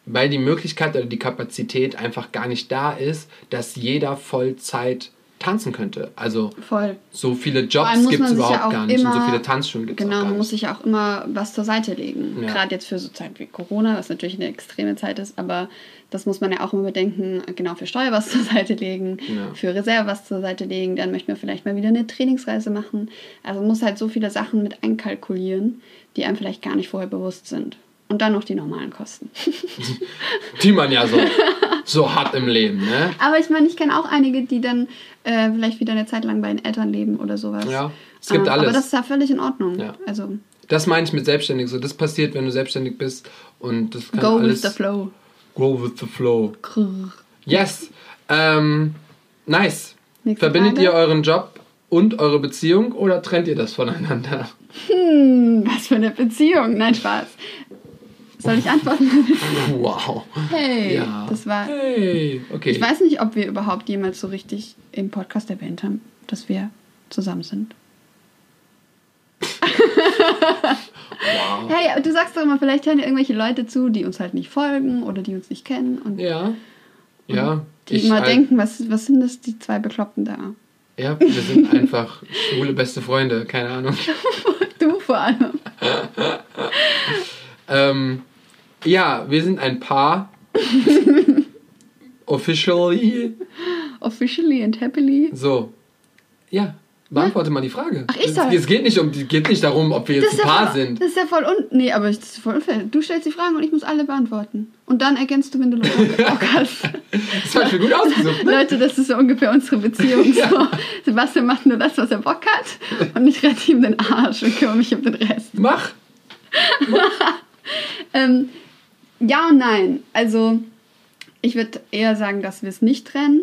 weil die Möglichkeit oder die Kapazität einfach gar nicht da ist, dass jeder Vollzeit tanzen könnte. Also Voll. so viele Jobs gibt es ja überhaupt auch gar nicht und so viele Tanzschulen gibt es Genau, auch gar man muss sich ja auch immer was zur Seite legen. Ja. Gerade jetzt für so Zeit wie Corona, was natürlich eine extreme Zeit ist, aber das muss man ja auch immer bedenken, genau für Steuer was zur Seite legen, Ja. für Reserve was zur Seite legen, dann möchten wir vielleicht mal wieder eine Trainingsreise machen. Also man muss halt so viele Sachen mit einkalkulieren, die einem vielleicht gar nicht vorher bewusst sind. Und dann noch die normalen Kosten. Die man ja so, so hat im Leben, ne? Aber ich meine, ich kenne auch einige, die dann äh, vielleicht wieder eine Zeit lang bei den Eltern leben oder sowas. Ja, es gibt Ähm, alles. Aber das ist ja völlig in Ordnung. Ja. Also Das meine ich mit selbstständig. So, das passiert, wenn du selbstständig bist und das kann go alles. with the flow. Go with the flow. Yes. Ähm, nice. Nächste Verbindet Frage. ihr euren Job und eure Beziehung oder trennt ihr das voneinander? Hm, was für eine Beziehung. Nein, Spaß. Soll ich antworten? Wow. Hey, Ja. das war. Hey. Okay. Ich weiß nicht, ob wir überhaupt jemals so richtig im Podcast erwähnt haben, dass wir zusammen sind. Wow. Hey, du sagst doch immer, vielleicht hören ja irgendwelche Leute zu, die uns halt nicht folgen oder die uns nicht kennen und Ja. Ja. die ich immer halt- denken, was, was sind das, die zwei Bekloppten da? Ja, wir sind einfach schwule beste Freunde, keine Ahnung. Du vor allem. Ähm, ja, wir sind ein Paar. Officially. Officially and happily. So. Ja, beantworte mal die Frage. Ach, ich es, soll. es geht nicht um geht nicht darum, ob wir jetzt ein ja Paar voll, sind. Das ist ja voll un nee, aber das ist voll unfair. Du stellst die Fragen und ich muss alle beantworten. Und dann ergänzt du, wenn du Bock hast. Das habe ich mir gut ausgesucht. Ne? Leute, das ist so ungefähr unsere Beziehung. So, Ja. Sebastian macht nur das, was er Bock hat. Und ich rette ihm den Arsch und kümmere mich um den Rest. Mach. Ähm, ja und nein. Also, ich würde eher sagen, dass wir es nicht trennen,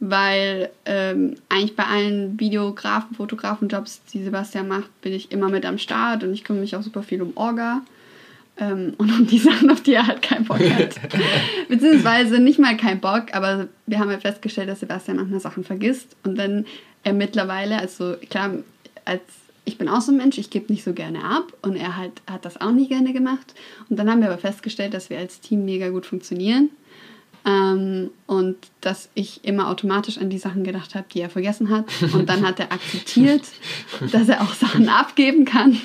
weil ähm, eigentlich bei allen Videografen, Fotografen-Jobs, die Sebastian macht, bin ich immer mit am Start und ich kümmere mich auch super viel um Orga. Ähm, und um die Sachen, auf die er halt keinen Bock hat. Beziehungsweise nicht mal keinen Bock, aber wir haben ja festgestellt, dass Sebastian manchmal Sachen vergisst und dann er mittlerweile, also klar, als ich bin auch so ein Mensch, ich gebe nicht so gerne ab und er halt hat das auch nie gerne gemacht. Und dann haben wir aber festgestellt, dass wir als Team mega gut funktionieren. Ähm, und dass ich immer automatisch an die Sachen gedacht habe, die er vergessen hat. Und dann hat er akzeptiert, dass er auch Sachen abgeben kann.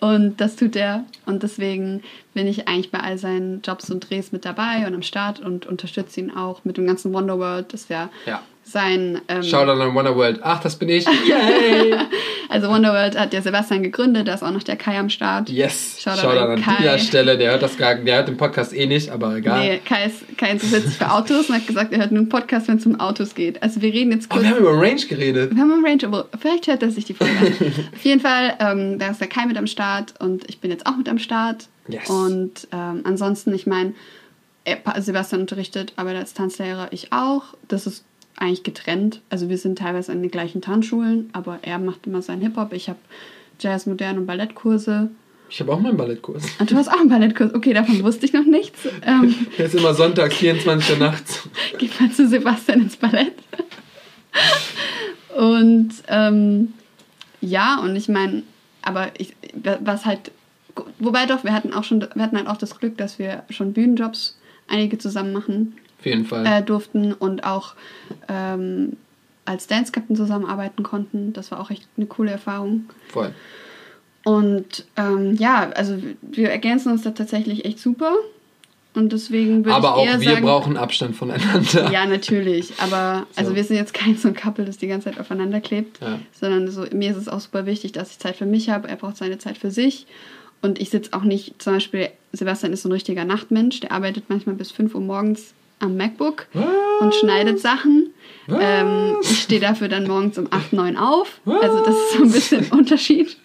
Und das tut er. Und deswegen bin ich eigentlich bei all seinen Jobs und Drehs mit dabei und am Start und unterstütze ihn auch mit dem ganzen Wonderworld. Das wäre Ja. Sein. Ähm, Shoutout an Wonderworld. Ach, das bin ich. Yay! also Wonderworld hat ja Sebastian gegründet, da ist auch noch der Kai am Start. Yes. Shoutout Shoutout an an Kai. dieser Stelle. Der hört das gar, der hört den Podcast eh nicht, aber egal. Nee, Kai, ist, Kai interessiert sich für Autos und hat gesagt, er hört nur einen Podcast, wenn es um Autos geht. Also wir reden jetzt Oh, kurz. wir haben über Range geredet. Wir haben einen Range, aber vielleicht hört er sich die Folge an. Auf jeden Fall, ähm, da ist der Kai mit am Start und ich bin jetzt auch mit am Start. Yes. Und ähm, ansonsten, ich meine, Sebastian unterrichtet, arbeitet als Tanzlehrer, ich auch. Das ist eigentlich getrennt. Also wir sind teilweise an den gleichen Tanzschulen, aber er macht immer seinen Hip-Hop. Ich habe Jazz, Modern und Ballettkurse. Ich habe auch meinen Ballettkurs. Und du hast auch einen Ballettkurs. Okay, davon wusste ich noch nichts. Ähm, Der ist immer sonntags, 24 Uhr nachts. Geh mal zu Sebastian ins Ballett. Und ähm, ja, und ich meine, aber ich, was halt, wobei doch, wir hatten auch schon, wir hatten halt auch das Glück, dass wir schon Bühnenjobs einige zusammen machen Auf jeden Fall. äh, durften und auch ähm, als Dance Captain zusammenarbeiten konnten. Das war auch echt eine coole Erfahrung. Voll. Und ähm, ja, also wir ergänzen uns da tatsächlich echt super. Und deswegen würde Aber ich auch eher wir sagen, brauchen Abstand voneinander. Ja, natürlich. Aber also So. wir sind jetzt kein so ein Couple, das die ganze Zeit aufeinander klebt. Ja. Sondern so, mir ist es auch super wichtig, dass ich Zeit für mich habe. Er braucht seine Zeit für sich. Und ich sitze auch nicht, zum Beispiel, Sebastian ist so ein richtiger Nachtmensch, der arbeitet manchmal bis 5 Uhr morgens am MacBook und schneidet Sachen. Was? Ähm, ich stehe dafür dann morgens um 8, 9 auf. Also das ist so ein bisschen ein Unterschied.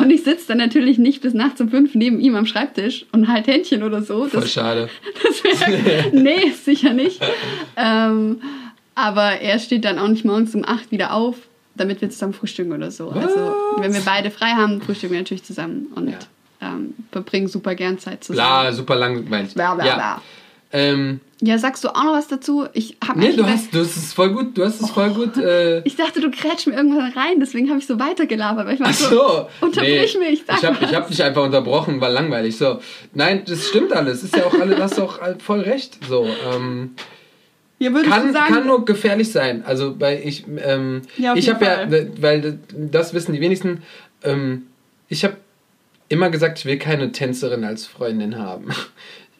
Und ich sitze dann natürlich nicht bis nachts um 5 neben ihm am Schreibtisch und halt Händchen oder so. Voll Das, schade. das wäre. nee, sicher nicht. Ähm, aber er steht dann auch nicht morgens um 8 wieder auf, damit wir zusammen frühstücken oder so. Also, wenn wir beide frei haben, frühstücken wir natürlich zusammen und Ja. ähm, verbringen super gern Zeit zusammen. Bla, super langweilig. Bla, bla, ja. bla. Ähm, Ja, sagst du auch noch was dazu? Ich habe nee, du hast, du hast es voll gut, du hast es voll gut. Äh, Ich dachte, du krätsch mir irgendwas rein, deswegen habe ich so weitergelabert. Weil ich war Ach so, so. unterbrich nee. mich, sag Ich habe hab dich einfach unterbrochen, war langweilig. So. Nein, das stimmt alles. Ist ja auch alles, du hast halt voll recht. So. Ähm, würdest kann, sagen, kann nur gefährlich sein. Also bei ich, ähm, Ja, ich habe ja, weil das wissen die wenigsten. Ähm, ich habe immer gesagt, ich will keine Tänzerin als Freundin haben.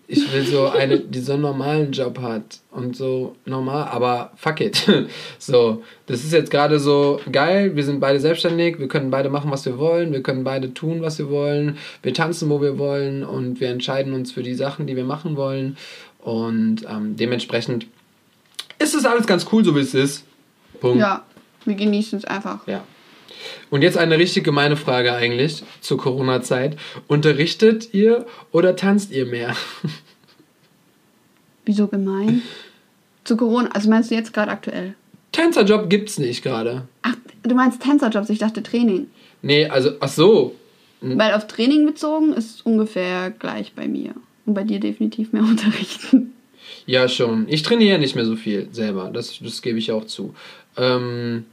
Ich will so eine, die so einen normalen Job hat und so normal, aber fuck it. So, das ist jetzt gerade so geil. Wir sind beide selbstständig, wir können beide machen, was wir wollen, wir können beide tun, was wir wollen, wir tanzen, wo wir wollen und wir entscheiden uns für die Sachen, die wir machen wollen. Und ähm, dementsprechend ist es alles ganz cool, so wie es ist. Punkt. Ja, wir genießen es einfach. Ja. Und jetzt eine richtig gemeine Frage eigentlich zur Corona-Zeit. Unterrichtet ihr oder tanzt ihr mehr? Wieso gemein? Zu Corona, also meinst du jetzt gerade aktuell? Tänzerjob gibt's nicht gerade. Ach, du meinst Tänzerjobs, ich dachte Training. Nee, also, ach so. Hm. Weil auf Training bezogen ist ungefähr gleich bei mir. Und bei dir definitiv mehr unterrichten. Ja, schon. Ich trainiere nicht mehr so viel selber. Das, das gebe ich auch zu. Ähm,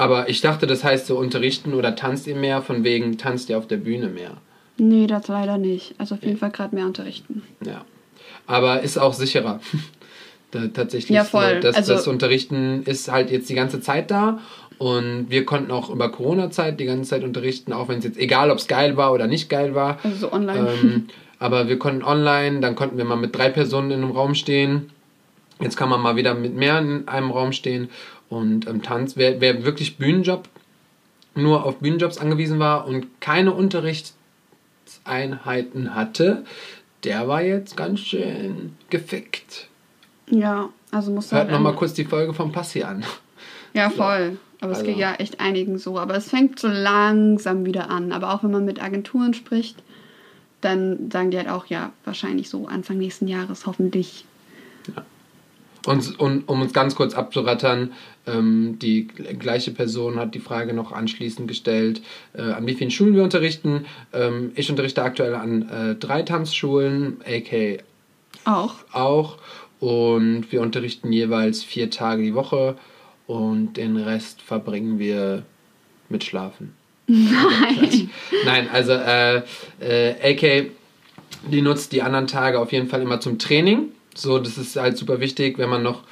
aber ich dachte, das heißt so unterrichten oder tanzt ihr mehr, von wegen tanzt ihr auf der Bühne mehr. Nee, das leider nicht. Also auf jeden Fall gerade mehr unterrichten. Ja. Aber ist auch sicherer. da, tatsächlich. Ja, voll. So, das, Also- das Unterrichten ist halt jetzt die ganze Zeit da. Und wir konnten auch über Corona-Zeit die ganze Zeit unterrichten, auch wenn es jetzt egal, ob es geil war oder nicht geil war. Also so online. Ähm, aber wir konnten online, dann konnten wir mal mit drei Personen in einem Raum stehen. Jetzt kann man mal wieder mit mehr in einem Raum stehen. Und im Tanz, wer, wer wirklich Bühnenjob, nur auf Bühnenjobs angewiesen war und keine Unterrichtseinheiten hatte, der war jetzt ganz schön gefickt. ja, also musst du Hört halt nochmal kurz die Folge von Passi an. Ja, voll. Aber es Also- geht ja echt einigen so. Aber es fängt so langsam wieder an. Aber auch wenn man mit Agenturen spricht, dann sagen die halt auch, ja, wahrscheinlich so Anfang nächsten Jahres, hoffentlich. Und, und um uns ganz kurz abzurattern, ähm, die gl- gleiche Person hat die Frage noch anschließend gestellt, äh, an wie vielen Schulen wir unterrichten. Ähm, ich unterrichte aktuell an äh, drei Tanzschulen, AK Auch. auch. Und wir unterrichten jeweils vier Tage die Woche und den Rest verbringen wir mit Schlafen. Nein. Nein, also äh, äh, AK, die nutzt die anderen Tage auf jeden Fall immer zum Training. So, das ist halt super wichtig, wenn man noch,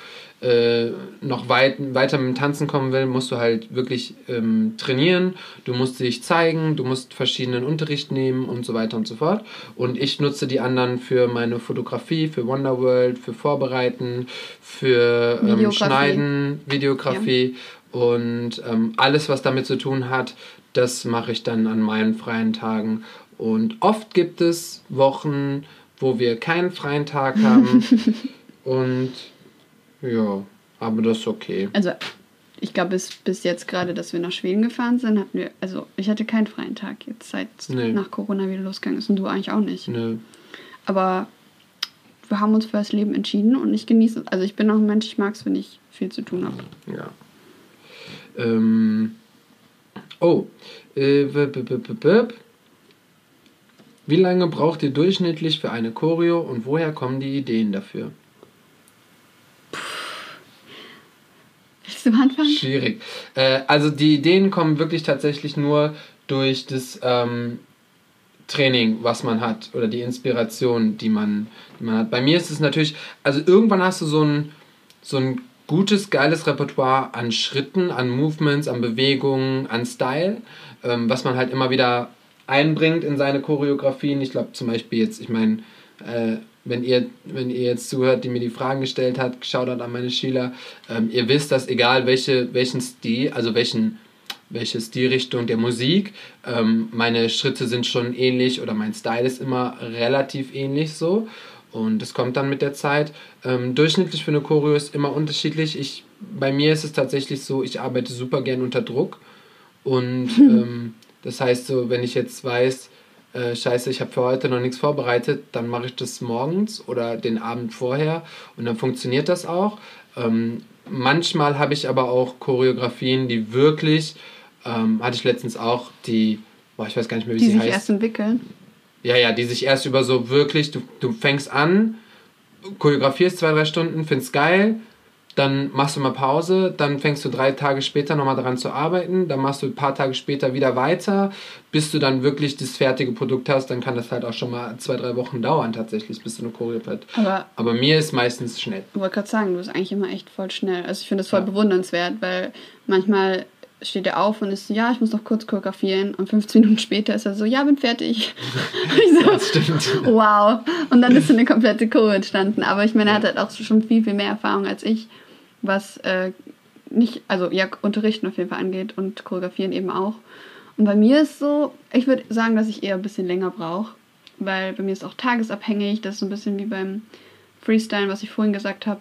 äh, noch weit, weiter mit dem Tanzen kommen will, musst du halt wirklich ähm, trainieren. Du musst dich zeigen, du musst verschiedenen Unterricht nehmen und so weiter und so fort. Und ich nutze die anderen für meine Fotografie, für Wonderworld, für Vorbereiten, für ähm, Videografie. Schneiden, Videografie und ähm, alles, was damit zu tun hat, das mache ich dann an meinen freien Tagen. Und oft gibt es Wochen, wo wir keinen freien Tag haben. und ja, aber das ist okay. Also, ich glaube, bis, bis jetzt gerade, dass wir nach Schweden gefahren sind, hatten wir, also ich hatte keinen freien Tag jetzt, seit Nee. nach Corona wieder losgegangen ist und du eigentlich auch nicht. Nö. Aber wir haben uns für das Leben entschieden und ich genieße es. Also ich bin auch ein Mensch, ich mag es, wenn ich viel zu tun habe. Ja. Ähm. Oh. Äh, Wie lange braucht ihr durchschnittlich für eine Choreo und woher kommen die Ideen dafür? Willst du anfangen? Schwierig. Äh, also die Ideen kommen wirklich tatsächlich nur durch das ähm, Training, was man hat oder die Inspiration, die man, die man hat. Bei mir ist es natürlich, also irgendwann hast du so ein, so ein gutes, geiles Repertoire an Schritten, an Movements, an Bewegungen, an Style, ähm, was man halt immer wieder einbringt in seine Choreografien. Ich glaube zum Beispiel jetzt, ich meine, äh, wenn ihr, wenn ihr jetzt zuhört, die mir die Fragen gestellt hat, schaut an meine Schüler, ähm, ihr wisst, dass egal welche, welchen Stil, also welchen, welche Stilrichtung der Musik, ähm, meine Schritte sind schon ähnlich oder mein Style ist immer relativ ähnlich so. Und das kommt dann mit der Zeit. Ähm, durchschnittlich für eine Choreo ist immer unterschiedlich. Ich, bei mir ist es tatsächlich so, ich arbeite super gern unter Druck. Und ähm, das heißt so, wenn ich jetzt weiß, äh, scheiße, ich habe für heute noch nichts vorbereitet, dann mache ich das morgens oder den Abend vorher und dann funktioniert das auch. Ähm, manchmal habe ich aber auch Choreografien, die wirklich, ähm, hatte ich letztens auch, die, boah, ich weiß gar nicht mehr, wie die sie sich heißt. erst entwickeln. Ja, ja, die sich erst über so wirklich, du, du fängst an, choreografierst zwei, drei Stunden, findest geil, dann machst du mal Pause, dann fängst du drei Tage später nochmal daran zu arbeiten, dann machst du ein paar Tage später wieder weiter, bis du dann wirklich das fertige Produkt hast, dann kann das halt auch schon mal zwei, drei Wochen dauern tatsächlich, bis du eine Choreo hast. Aber Aber mir ist meistens schnell. ich wollte gerade sagen, du bist eigentlich immer echt voll schnell. Also ich finde das voll Ja. bewundernswert, weil manchmal steht er auf und ist so, ja, ich muss noch kurz choreografieren und 15 Minuten später ist er so, ja, bin fertig. ich so, Das stimmt. wow. Und dann ist so eine komplette Choreo entstanden. Aber ich meine, er hat halt auch schon viel, viel mehr Erfahrung als ich, was äh, nicht, also ja, Unterrichten auf jeden Fall angeht und Choreografieren eben auch. Und bei mir ist so, ich würde sagen, dass ich eher ein bisschen länger brauche, weil bei mir ist auch tagesabhängig. Das ist so ein bisschen wie beim Freestyle, was ich vorhin gesagt habe,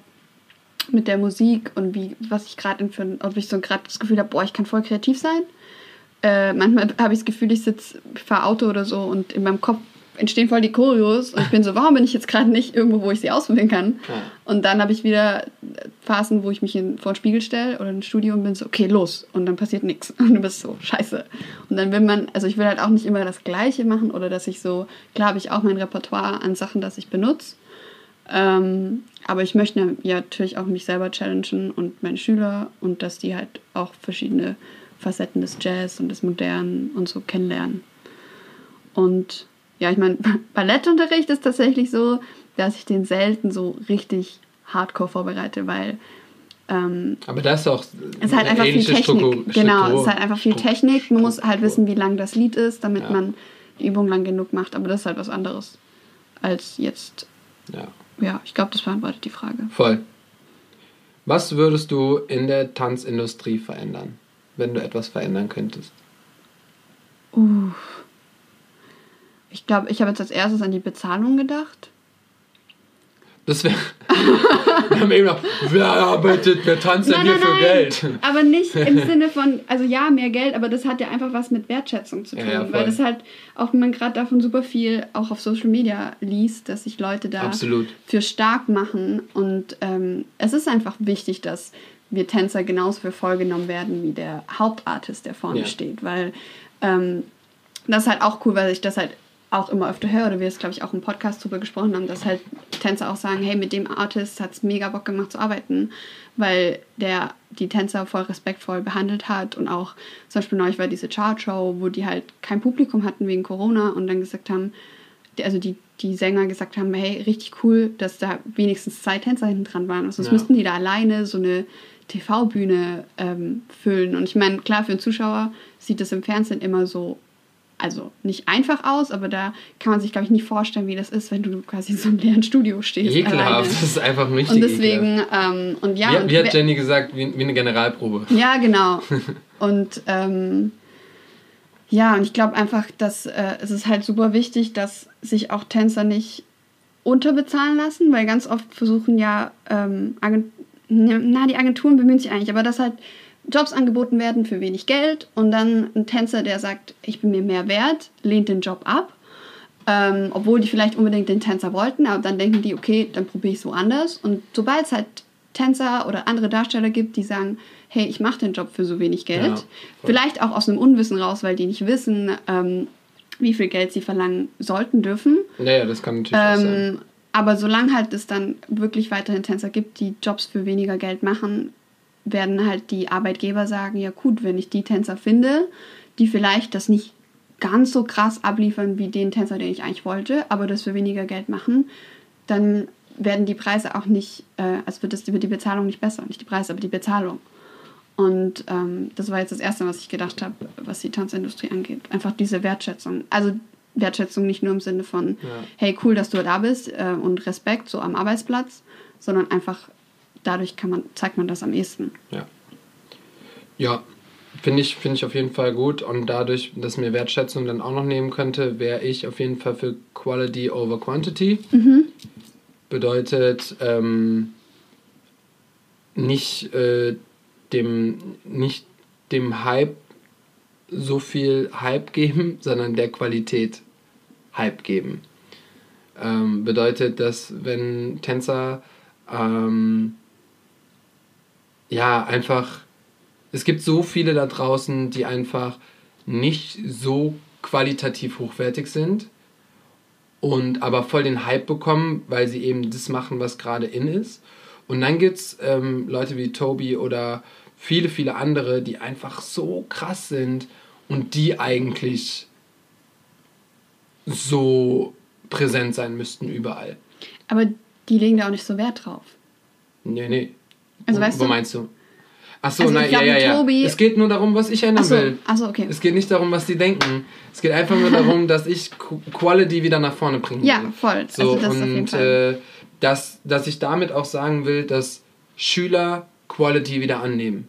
mit der Musik und wie, was ich gerade für, ob ich so gerade das Gefühl habe, boah, ich kann voll kreativ sein. Äh, manchmal habe ich das Gefühl, ich sitze, fahre Auto oder so und in meinem Kopf entstehen voll die Choreos und ich bin so, warum bin ich jetzt gerade nicht irgendwo, wo ich sie ausprobieren kann? Ja. Und dann habe ich wieder Phasen, wo ich mich in, vor den Spiegel stelle oder ins Studio und bin so, okay, los. Und dann passiert nichts. Und du bist so, scheiße. Und dann will man, also ich will halt auch nicht immer das Gleiche machen oder dass ich so, klar habe ich auch mein Repertoire an Sachen, das ich benutze. Ähm, aber ich möchte ja natürlich auch mich selber challengen und meine Schüler und dass die halt auch verschiedene Facetten des Jazz und des Modernen und so kennenlernen. Und ja, ich meine, Ballettunterricht ist tatsächlich so, dass ich den selten so richtig hardcore vorbereite, weil ähm, Aber das ist auch es ist halt einfach viel Technik. Struktur- genau, es ist halt einfach viel Struktur- Technik. Man muss halt wissen, wie lang das Lied ist, damit Ja. man die Übung lang genug macht. Aber das ist halt was anderes als jetzt. Ja, Ja, ich glaube, das beantwortet die Frage. voll. Was würdest du in der Tanzindustrie verändern, wenn du etwas verändern könntest? Uh. Ich glaube, ich habe jetzt als erstes an die Bezahlung gedacht. Das wäre. Wir haben eben noch, wer arbeitet, wer tanzt denn hier für Geld? Aber nicht im Sinne von, also ja, mehr Geld, aber das hat ja einfach was mit Wertschätzung zu Ja, tun. ja, voll. weil das halt, auch wenn man gerade davon super viel auch auf Social Media liest, dass sich Leute da Absolut. für stark machen. Und ähm, es ist einfach wichtig, dass wir Tänzer genauso für voll genommen werden wie der Hauptartist, der vorne Ja. steht. Weil ähm, das ist halt auch cool, weil ich das halt auch immer öfter höre, oder wir es, glaube ich, auch im Podcast drüber gesprochen haben, dass halt Tänzer auch sagen, hey, mit dem Artist hat es mega Bock gemacht zu arbeiten, weil der die Tänzer voll respektvoll behandelt hat und auch zum Beispiel neulich war diese Chart-Show, wo die halt kein Publikum hatten wegen Corona und dann gesagt haben, die- also die, die Sänger gesagt haben, hey, richtig cool, dass da wenigstens zwei Tänzer hinten dran waren. Also sonst Ja. müssten die da alleine so eine TV-Bühne ähm, füllen. Und ich meine, klar, für einen Zuschauer sieht das im Fernsehen immer so, also nicht einfach aus, aber da kann man sich, glaube ich, nie vorstellen, wie das ist, wenn du quasi in so einem leeren Studio stehst. Ekelhaft, alleine. das ist einfach richtig Und deswegen, ähm, und ja, Wie, und wie hat Jenny gesagt, wie, wie eine Generalprobe. ja, genau. Und ähm, ja, und ich glaube einfach, dass äh, es ist halt super wichtig, dass sich auch Tänzer nicht unterbezahlen lassen, weil ganz oft versuchen ja, ähm, Agent na, die Agenturen bemühen sich eigentlich, aber dass halt Jobs angeboten werden für wenig Geld und dann ein Tänzer, der sagt, ich bin mir mehr wert, lehnt den Job ab. Ähm, obwohl die vielleicht unbedingt den Tänzer wollten, aber dann denken die, okay, dann probiere ich es woanders. Und sobald es halt Tänzer oder andere Darsteller gibt, die sagen, hey, ich mache den Job für so wenig Geld, Ja, vielleicht auch aus einem Unwissen raus, weil die nicht wissen, ähm, wie viel Geld sie verlangen sollten, dürfen. Naja, das kann natürlich auch sein. Ähm, aber solange halt es dann wirklich weiterhin Tänzer gibt, die Jobs für weniger Geld machen, werden halt die Arbeitgeber sagen, ja gut, wenn ich die Tänzer finde, die vielleicht das nicht ganz so krass abliefern wie den Tänzer, den ich eigentlich wollte, aber das für weniger Geld machen, dann werden die Preise auch nicht, äh, also wird, das, wird die Bezahlung nicht besser, nicht die Preise, aber die Bezahlung. Und ähm, das war jetzt das Erste, was ich gedacht habe, was die Tanzindustrie angeht. Einfach diese Wertschätzung. Also Wertschätzung nicht nur im Sinne von, Ja. hey, cool, dass du da bist äh, und Respekt so am Arbeitsplatz, sondern einfach dadurch kann man, zeigt man das am ehesten. Ja. Ja, finde ich, finde ich auf jeden Fall gut. Und dadurch, dass mir Wertschätzung dann auch noch nehmen könnte, wäre ich auf jeden Fall für Quality over Quantity. Bedeutet ähm, nicht, äh, dem, nicht dem Hype so viel Hype geben, sondern der Qualität Hype geben. Ähm, bedeutet, dass wenn Tänzer ähm, ja einfach es gibt so viele da draußen, die einfach nicht so qualitativ hochwertig sind und aber voll den Hype bekommen, weil sie eben das machen, was gerade in ist. Und dann gibt es ähm, Leute wie Toby oder viele, viele andere, die einfach so krass sind und die eigentlich so präsent sein müssten überall. Aber die legen da auch nicht so Wert drauf. Nee, nee. Also wo, weißt wo du- meinst du? Achso, Also nein, ja, ja, ja. Tobi- Es geht nur darum, was ich ändern Achso, will. achso, okay. Es geht nicht darum, was die denken. Es geht einfach nur darum, dass ich Qu- Quality wieder nach vorne bringen will. Ja, voll. So, also das auf jeden und Fall. äh, dass, dass ich damit auch sagen will, dass Schüler Quality wieder annehmen.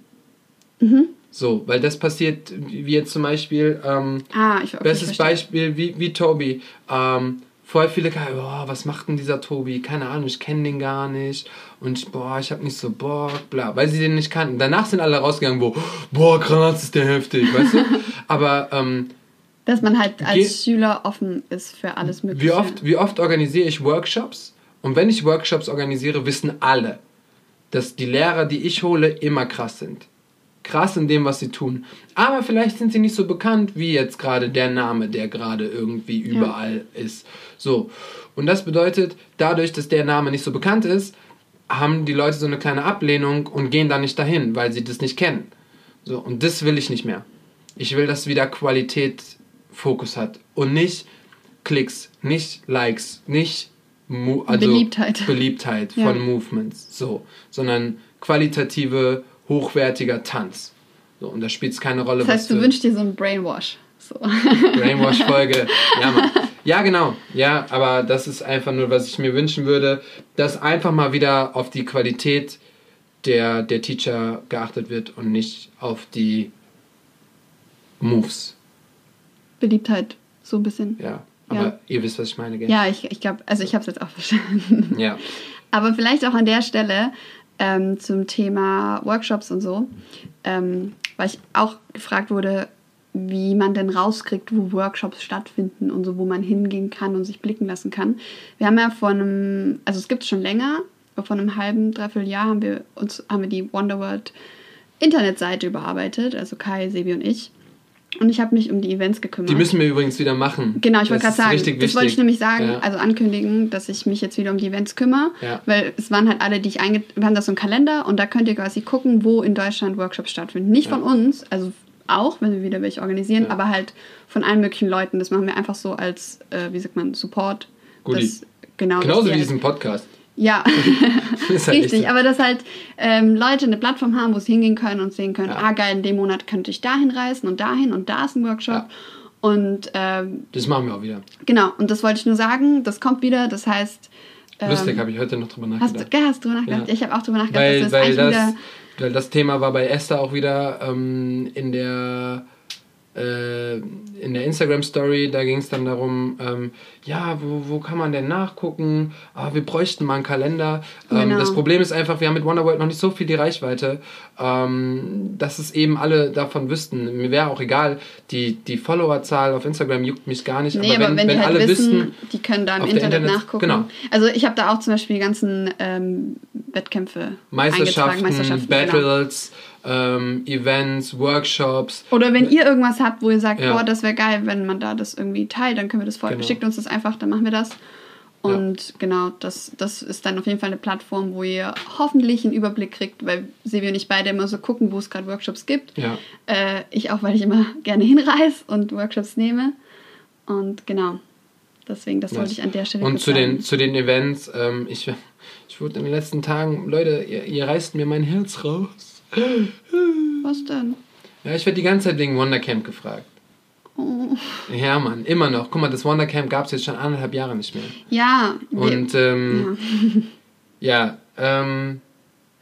Mhm. So, weil das passiert, wie jetzt zum Beispiel, ähm, ah, ich okay, bestes. Beispiel wie, wie Tobi. Ähm, voll viele, boah, was macht denn dieser Tobi? Keine Ahnung, ich kenne den gar nicht. Und boah, ich habe nicht so Bock, bla, weil sie den nicht kannten. Danach sind alle rausgegangen, wo, boah, krass, ist der heftig, weißt du? Aber ähm, Dass man halt als Ge- Schüler offen ist für alles Mögliche. wie oft, wie oft organisiere ich Workshops? Und wenn ich Workshops organisiere, wissen alle, dass die Lehrer, die ich hole, immer krass sind. Krass in dem, was sie tun. Aber vielleicht sind sie nicht so bekannt wie jetzt gerade der Name, der gerade irgendwie überall ist. So. Und das bedeutet, dadurch, dass der Name nicht so bekannt ist, haben die Leute so eine kleine Ablehnung und gehen da nicht dahin, weil sie das nicht kennen. So. Und das will ich nicht mehr. Ich will, dass wieder Qualität Fokus hat und nicht Klicks, nicht Likes, nicht Mo also Beliebtheit. Beliebtheit Ja. von Movements, so, sondern qualitative, hochwertiger Tanz. So, und da spielt es keine Rolle, Das heißt, du für wünschst dir so einen Brainwash. So. Brainwash-Folge. ja, Mann. ja, genau. Ja, aber das ist einfach nur, was ich mir wünschen würde, dass einfach mal wieder auf die Qualität der, der Teacher geachtet wird und nicht auf die Moves. Beliebtheit, so ein bisschen. Ja, aber Ja. ihr wisst, was ich meine, gell? Ja, ich, ich glaube, also ich habe es jetzt auch verstanden. Ja. Aber vielleicht auch an der Stelle ähm, zum Thema Workshops und so, ähm, weil ich auch gefragt wurde, wie man denn rauskriegt, wo Workshops stattfinden und so, wo man hingehen kann und sich blicken lassen kann. Wir haben ja vor einem, also es gibt es schon länger, aber vor einem halben, dreiviertel Jahr haben wir uns, haben wir die Wonderworld Internetseite überarbeitet, also Kai, Sebi und ich. Und ich habe mich um die Events gekümmert. Die müssen wir übrigens wieder machen. Genau, ich wollte gerade sagen, richtig das wollte ich nämlich sagen, Ja. also ankündigen, dass ich mich jetzt wieder um die Events kümmere, Ja. weil es waren halt alle, die ich einge... Wir haben da so einen Kalender und da könnt ihr quasi gucken, wo in Deutschland Workshops stattfinden. Nicht Ja. von uns, also auch, wenn wir wieder welche organisieren, aber halt von allen möglichen Leuten. Das machen wir einfach so als, äh, wie sagt man, Support. Goodie. Das, genau, Genauso wie diesen Podcast. Ja, Ist halt richtig. so. Aber dass halt ähm, Leute eine Plattform haben, wo sie hingehen können und sehen können, Ja. ah geil, in dem Monat könnte ich dahin reisen und dahin und da ist ein Workshop. Ja. Und ähm, Das machen wir auch wieder. Genau, und das wollte ich nur sagen, das kommt wieder, das heißt. ähm, Lustig, habe ich heute noch drüber Hast, nachgedacht. du- hast du drüber nachgedacht? Ja. Ich habe auch drüber nachgedacht, weil, dass das weil, das, wieder. weil das Thema war bei Esther auch wieder ähm, in der in der Instagram Story, da ging es dann darum, ähm, ja, wo, wo kann man denn nachgucken? Ah, wir bräuchten mal einen Kalender. Ähm, Genau. Das Problem ist einfach, wir haben mit Wonderworld noch nicht so viel die Reichweite, ähm, dass es eben alle davon wüssten. Mir wäre auch egal, die, die Followerzahl auf Instagram juckt mich gar nicht. Nee, aber wenn, die halt alle wissen, wüssten, die können da im Internet, Internet- nachgucken. genau. Also ich habe da auch zum Beispiel die ganzen ähm, Wettkämpfe Meisterschaften, Meisterschaften genau. Ähm, Events, Workshops, Oder wenn ihr irgendwas habt, wo ihr sagt, Ja. boah, das wäre geil, wenn man da das irgendwie teilt, dann können wir das voll. Genau. Schickt uns das einfach, dann machen wir das. Und genau, das, das ist dann auf jeden Fall eine Plattform, wo ihr hoffentlich einen Überblick kriegt, weil Sevi und ich beide immer so gucken, wo es gerade Workshops gibt. Ja. Äh, ich auch, weil ich immer gerne hinreise und Workshops nehme. Und genau, Deswegen, das wollte ich an der Stelle Und zu den, sagen. zu den Events, ähm, ich, ich wurde in den letzten Tagen, Leute, ihr, ihr reißt mir mein Herz raus. Was denn? Ja, ich werde die ganze Zeit wegen Wondercamp gefragt. Oh. Ja, Mann, immer noch. Guck mal, das Wondercamp gab es jetzt schon anderthalb Jahre nicht mehr. Ja, wir, Und ähm, ja, ähm,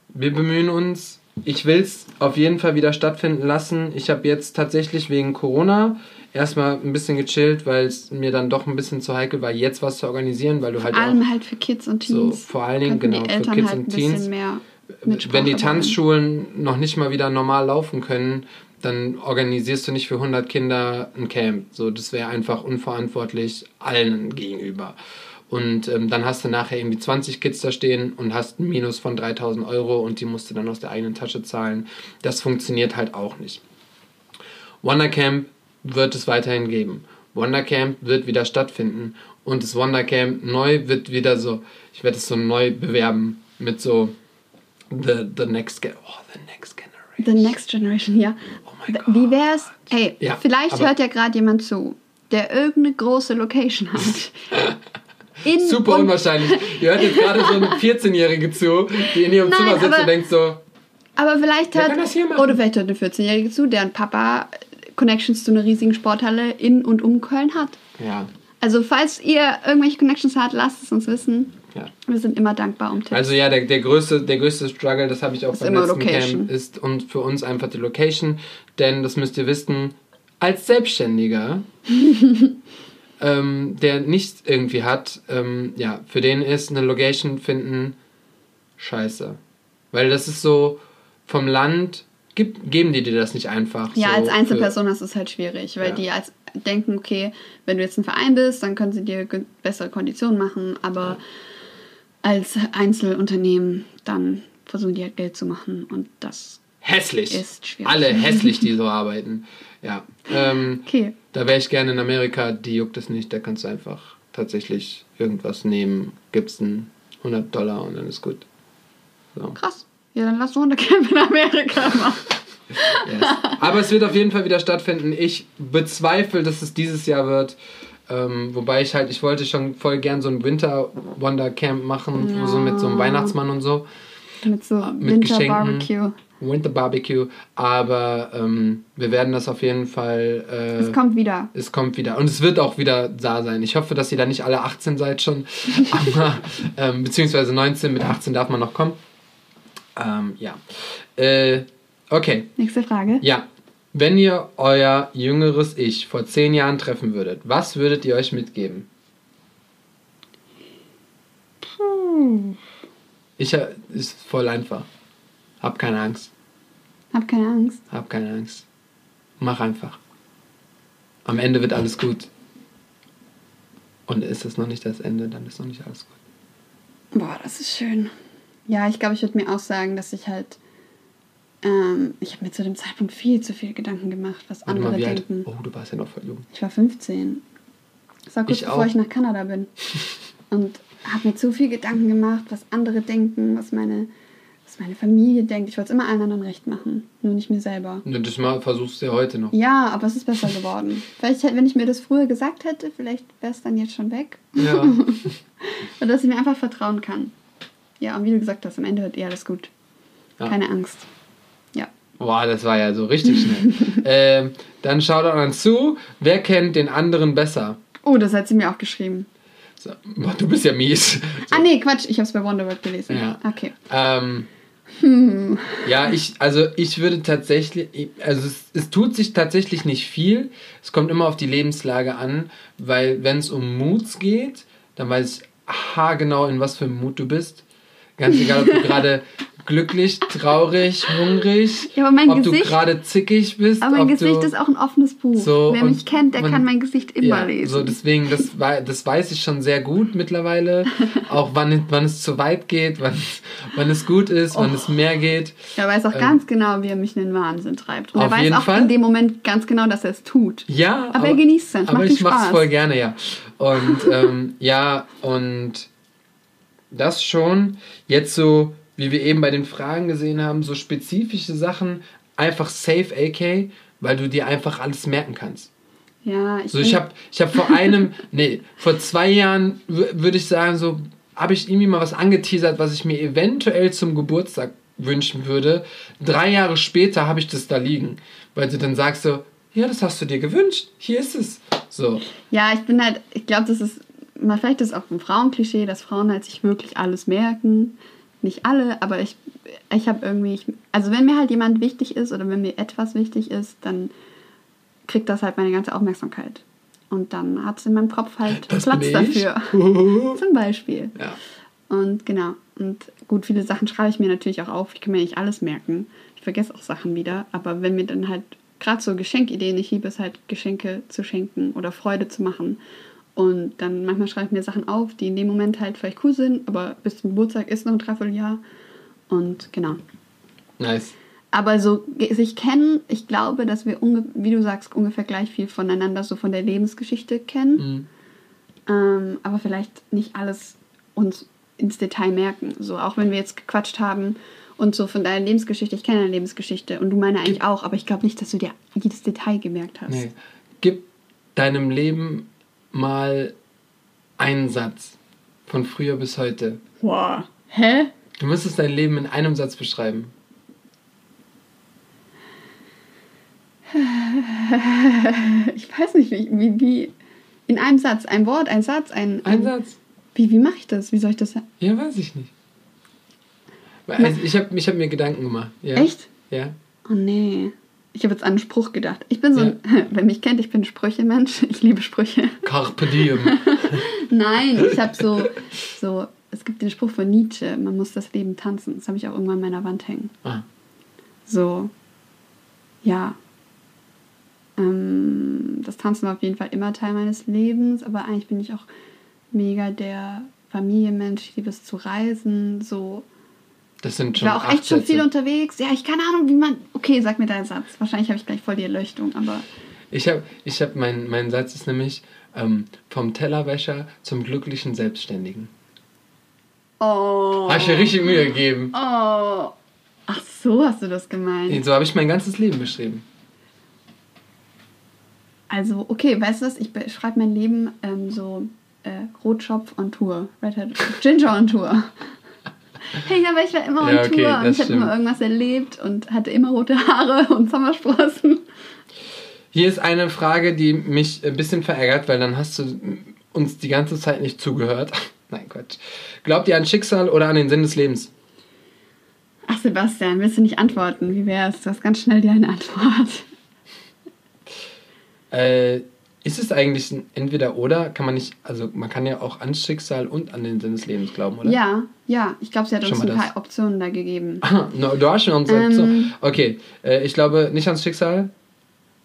wir bemühen uns. Ich will es auf jeden Fall wieder stattfinden lassen. Ich habe jetzt tatsächlich wegen Corona erstmal ein bisschen gechillt, weil es mir dann doch ein bisschen zu heikel war, jetzt was zu organisieren, weil du halt vor auch allem halt für Kids und so Teens. vor allen Dingen genau für Kids halt und ein bisschen Teens mehr wenn die. Tanzschulen noch nicht mal wieder normal laufen können, dann organisierst du nicht für 100 Kinder ein Camp. So, das wäre einfach unverantwortlich allen gegenüber. Und ähm, dann hast du nachher irgendwie 20 Kids da stehen und hast ein Minus von 3000 Euro und die musst du dann aus der eigenen Tasche zahlen. Das funktioniert halt auch nicht. Wondercamp wird es weiterhin geben. Wondercamp wird wieder stattfinden und das Wondercamp neu wird wieder so, ich werde es so neu bewerben mit so the, the next ge oh, the next generation. The Next Generation, ja. Oh mein Wie wär's? Hey, Ja, vielleicht hört ja gerade jemand zu, der irgendeine große Location hat. In Super unwahrscheinlich. Ihr hört jetzt gerade so eine 14-Jährige zu, die in ihrem Nein, Zimmer sitzt aber- und denkt so, Aber vielleicht hört, oder vielleicht hört eine 14-Jährige zu, deren Papa Connections zu einer riesigen Sporthalle in und um Köln hat. ja, Also falls ihr irgendwelche Connections habt, lasst es uns wissen. Ja. Wir sind immer dankbar um Tipps. Also ja, der, der, größte, der größte Struggle, das habe ich auch Ist beim letzten Location. Camp, ist und für uns einfach die Location. Denn das müsst ihr wissen, als Selbstständiger, ähm, der nichts irgendwie hat, ähm, ja, für den ist eine Location finden scheiße. Weil das ist so, vom Land gib, geben die dir das nicht einfach. ja, so als Einzelperson ist es halt schwierig, weil Ja. die als denken, okay, wenn du jetzt ein Verein bist, dann können sie dir bessere Konditionen machen, aber als Einzelunternehmen, dann versuchen die halt Geld zu machen und das Hässlich. Ist schwierig. Alle hässlich, die so arbeiten. Ja. Ähm, okay. Da wäre ich gerne in Amerika, die juckt es nicht. Da kannst du einfach tatsächlich irgendwas nehmen, gibst einen 100 Dollar und dann ist gut. So. Krass. Ja, dann lass uns eine Camp in Amerika machen. Yes. Aber es wird auf jeden Fall wieder stattfinden. Ich bezweifle, dass es dieses Jahr wird. Ähm, wobei ich halt, ich wollte schon voll gern so ein Winter Wonder Camp machen, Ja. so mit so einem Weihnachtsmann und so. Mit so mit Winter Geschenken. Barbecue. Winter Barbecue. Aber ähm, wir werden das auf jeden Fall. Äh, Es kommt wieder. Es kommt wieder. Und es wird auch wieder da sein. Ich hoffe, dass ihr da nicht alle 18 seid schon. Aber, ähm, beziehungsweise 19, mit 18 darf man noch kommen. Ähm, ja. Äh, okay. Nächste Frage. Ja. Wenn ihr euer jüngeres Ich vor 10 Jahren treffen würdet, was würdet ihr euch mitgeben? Ich ha- ist voll einfach. Hab keine Angst. Hab keine Angst. Hab keine Angst. Mach einfach. Am Ende wird alles gut. Und ist es noch nicht das Ende, dann ist noch nicht alles gut. Boah, das ist schön. Ja, ich glaube, ich würde mir auch sagen, dass ich halt. Ähm, ich habe mir zu dem Zeitpunkt viel zu viel Gedanken gemacht, was Warte andere mal, wie alt? denken. Oh, du warst ja noch voll jung. Ich war 15. Das war kurz Ich bevor auch. ich nach Kanada bin. Und habe mir zu viel Gedanken gemacht, was andere denken, was meine, was meine Familie denkt. Ich wollte es immer allen anderen recht machen, nur nicht mir selber. Und das mal versuchst du ja heute noch. Ja, aber es ist besser geworden. Vielleicht, wenn ich mir das früher gesagt hätte, vielleicht wäre es dann jetzt schon weg. Ja. Und dass ich mir einfach vertrauen kann. Ja, und wie du gesagt hast, am Ende wird eh alles gut. Ja. Keine Angst. Boah, das war ja so richtig schnell. ähm, dann schaut doch dann zu, wer kennt den anderen besser? Oh, das hat sie mir auch geschrieben. So, boah, du bist ja mies. Ah, nee, Quatsch, ich habe es bei Wonderworld gelesen. Ja. Okay. Ähm, Hm. Ja, ich, also ich würde tatsächlich, also es, es tut sich tatsächlich nicht viel. Es kommt immer auf die Lebenslage an, weil wenn es um Moods geht, dann weiß ich haargenau, in was für einem Mut du bist. Ganz egal, ob du gerade glücklich, traurig, hungrig, Ja, aber mein ob Gesicht- du gerade zickig bist. Aber mein Gesicht du, ist auch ein offenes Buch. So, Wer mich kennt, der man- kann mein Gesicht immer ja, lesen. So, deswegen, das, das weiß ich schon sehr gut mittlerweile. Auch wann, wann es zu weit geht, wann, wann es gut ist, wann Oh. es mehr geht. er weiß auch ganz genau, wie er mich in den Wahnsinn treibt. Und Ähm. Er weiß auch Fall. in dem Moment ganz genau, dass er es tut. Ja, Aber er genießt es, Aber ich mach's Spaß. voll gerne, ja. Und ähm, ja, und das schon. Jetzt so, wie wir eben bei den Fragen gesehen haben, so spezifische Sachen, einfach safe AK, weil du dir einfach alles merken kannst. Ja, ich So, ich habe ich hab vor einem, nee, vor zwei Jahren würde ich sagen, so habe ich irgendwie mal was angeteasert, was ich mir eventuell zum Geburtstag wünschen würde. Drei Jahre später habe ich das da liegen, weil du dann sagst so, ja, das hast du dir gewünscht, hier ist es. So. Ja, ich bin halt, ich glaube, das ist, mal vielleicht ist es auch ein Frauenklischee, dass Frauen halt sich wirklich alles merken. Nicht alle, aber ich, ich habe irgendwie, ich, also wenn mir halt jemand wichtig ist oder wenn mir etwas wichtig ist, dann kriegt das halt meine ganze Aufmerksamkeit. Und dann hat es in meinem Kopf halt Das Platz dafür. Zum Beispiel. Ja. Und genau. Und gut, viele Sachen schreibe ich mir natürlich auch auf. Ich kann mir nicht alles merken. Ich vergesse auch Sachen wieder. Aber wenn mir dann halt gerade so Geschenkideen, ich liebe es halt, Geschenke zu schenken oder Freude zu machen. Und dann manchmal schreibe ich mir Sachen auf, die in dem Moment halt vielleicht cool sind, aber bis zum Geburtstag ist noch ein Dreivierteljahr. Und genau. Nice. Aber so sich kennen, ich glaube, dass wir, unge wie du sagst, ungefähr gleich viel voneinander so von der Lebensgeschichte kennen. Mhm. Ähm, aber vielleicht nicht alles uns ins Detail merken. So, auch wenn wir jetzt gequatscht haben und so von deiner Lebensgeschichte, ich kenne deine Lebensgeschichte und du meine eigentlich auch, aber ich glaube nicht, dass du dir jedes Detail gemerkt hast. Nee. Gib deinem Leben mal einen Satz von früher bis heute. Wow. Hä? Du müsstest dein Leben in einem Satz beschreiben. Ich weiß nicht, wie, wie, wie in einem Satz, ein Wort, ein Satz, ein. Ein Satz. Wie, wie mache ich das? Wie soll ich das? Ja, weiß ich nicht. Also ich habe ich hab mir Gedanken gemacht. Ja. Echt? Ja. Oh nee. Ich habe jetzt an einen Spruch gedacht. Ich bin so ein, wer mich kennt, ich bin Sprüche-Mensch. Ich liebe Sprüche. Carpe diem. Nein, ich habe so, so, es gibt den Spruch von Nietzsche, man muss das Leben tanzen. Das habe ich auch irgendwann an meiner Wand hängen. ah. So, ja. Ähm, das Tanzen war auf jeden Fall immer Teil meines Lebens, aber eigentlich bin ich auch mega der Familienmensch. Ich liebe es zu reisen, so. Das sind Ich schon war auch echt schon viel Sätze. unterwegs. Ja, ich keine Ahnung, wie man. Okay, sag mir deinen Satz. Wahrscheinlich habe ich gleich voll die Erleuchtung, aber. Ich habe, ich hab mein, mein Satz ist nämlich ähm, vom Tellerwäscher zum glücklichen Selbstständigen. Oh. Habe ich mir richtig Mühe gegeben. Oh. Ach so, hast du das gemeint. So habe ich mein ganzes Leben beschrieben. Also, okay, weißt du was? Ich beschreibe mein Leben ähm, so äh, Rotschopf on Tour. Red Hat Ginger on Tour. Hey, aber ich war immer on Ja, okay, Tour und ich habe immer irgendwas erlebt und hatte immer rote Haare und Sommersprossen. Hier ist eine Frage, die mich ein bisschen verärgert, weil dann hast du uns die ganze Zeit nicht zugehört. Nein, Quatsch. Glaubt ihr an Schicksal oder an den Sinn des Lebens? Ach, Sebastian, willst du nicht antworten? Wie wär's? Du hast ganz schnell dir eine Antwort. Äh, ist es eigentlich ein Entweder-Oder? Kann man nicht, also man kann ja auch an Schicksal und an den Sinn des Lebens glauben, oder? Ja, ja. Ich glaube, sie hat Schon uns ein das. paar Optionen da gegeben. Ah, no, du hast schon uns Ähm. Okay, äh, ich glaube nicht ans Schicksal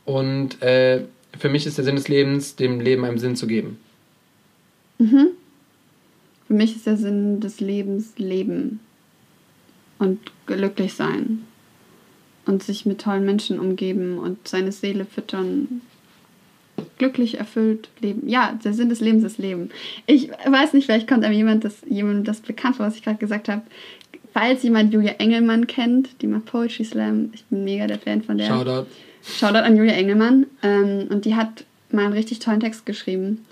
und äh, für mich ist der Sinn des Lebens, dem Leben einen Sinn zu geben. Mhm. Für mich ist der Sinn des Lebens Leben und glücklich sein und sich mit tollen Menschen umgeben und seine Seele füttern. Glücklich erfüllt leben. Ja, der Sinn des Lebens ist Leben. Ich weiß nicht, vielleicht kommt einem jemand das, jemandem das bekannt vor, was ich gerade gesagt habe. Falls jemand Julia Engelmann kennt, die macht Poetry Slam, ich bin mega der Fan von der. Shoutout. Shoutout an Julia Engelmann. Ähm, und die hat mal einen richtig tollen Text geschrieben.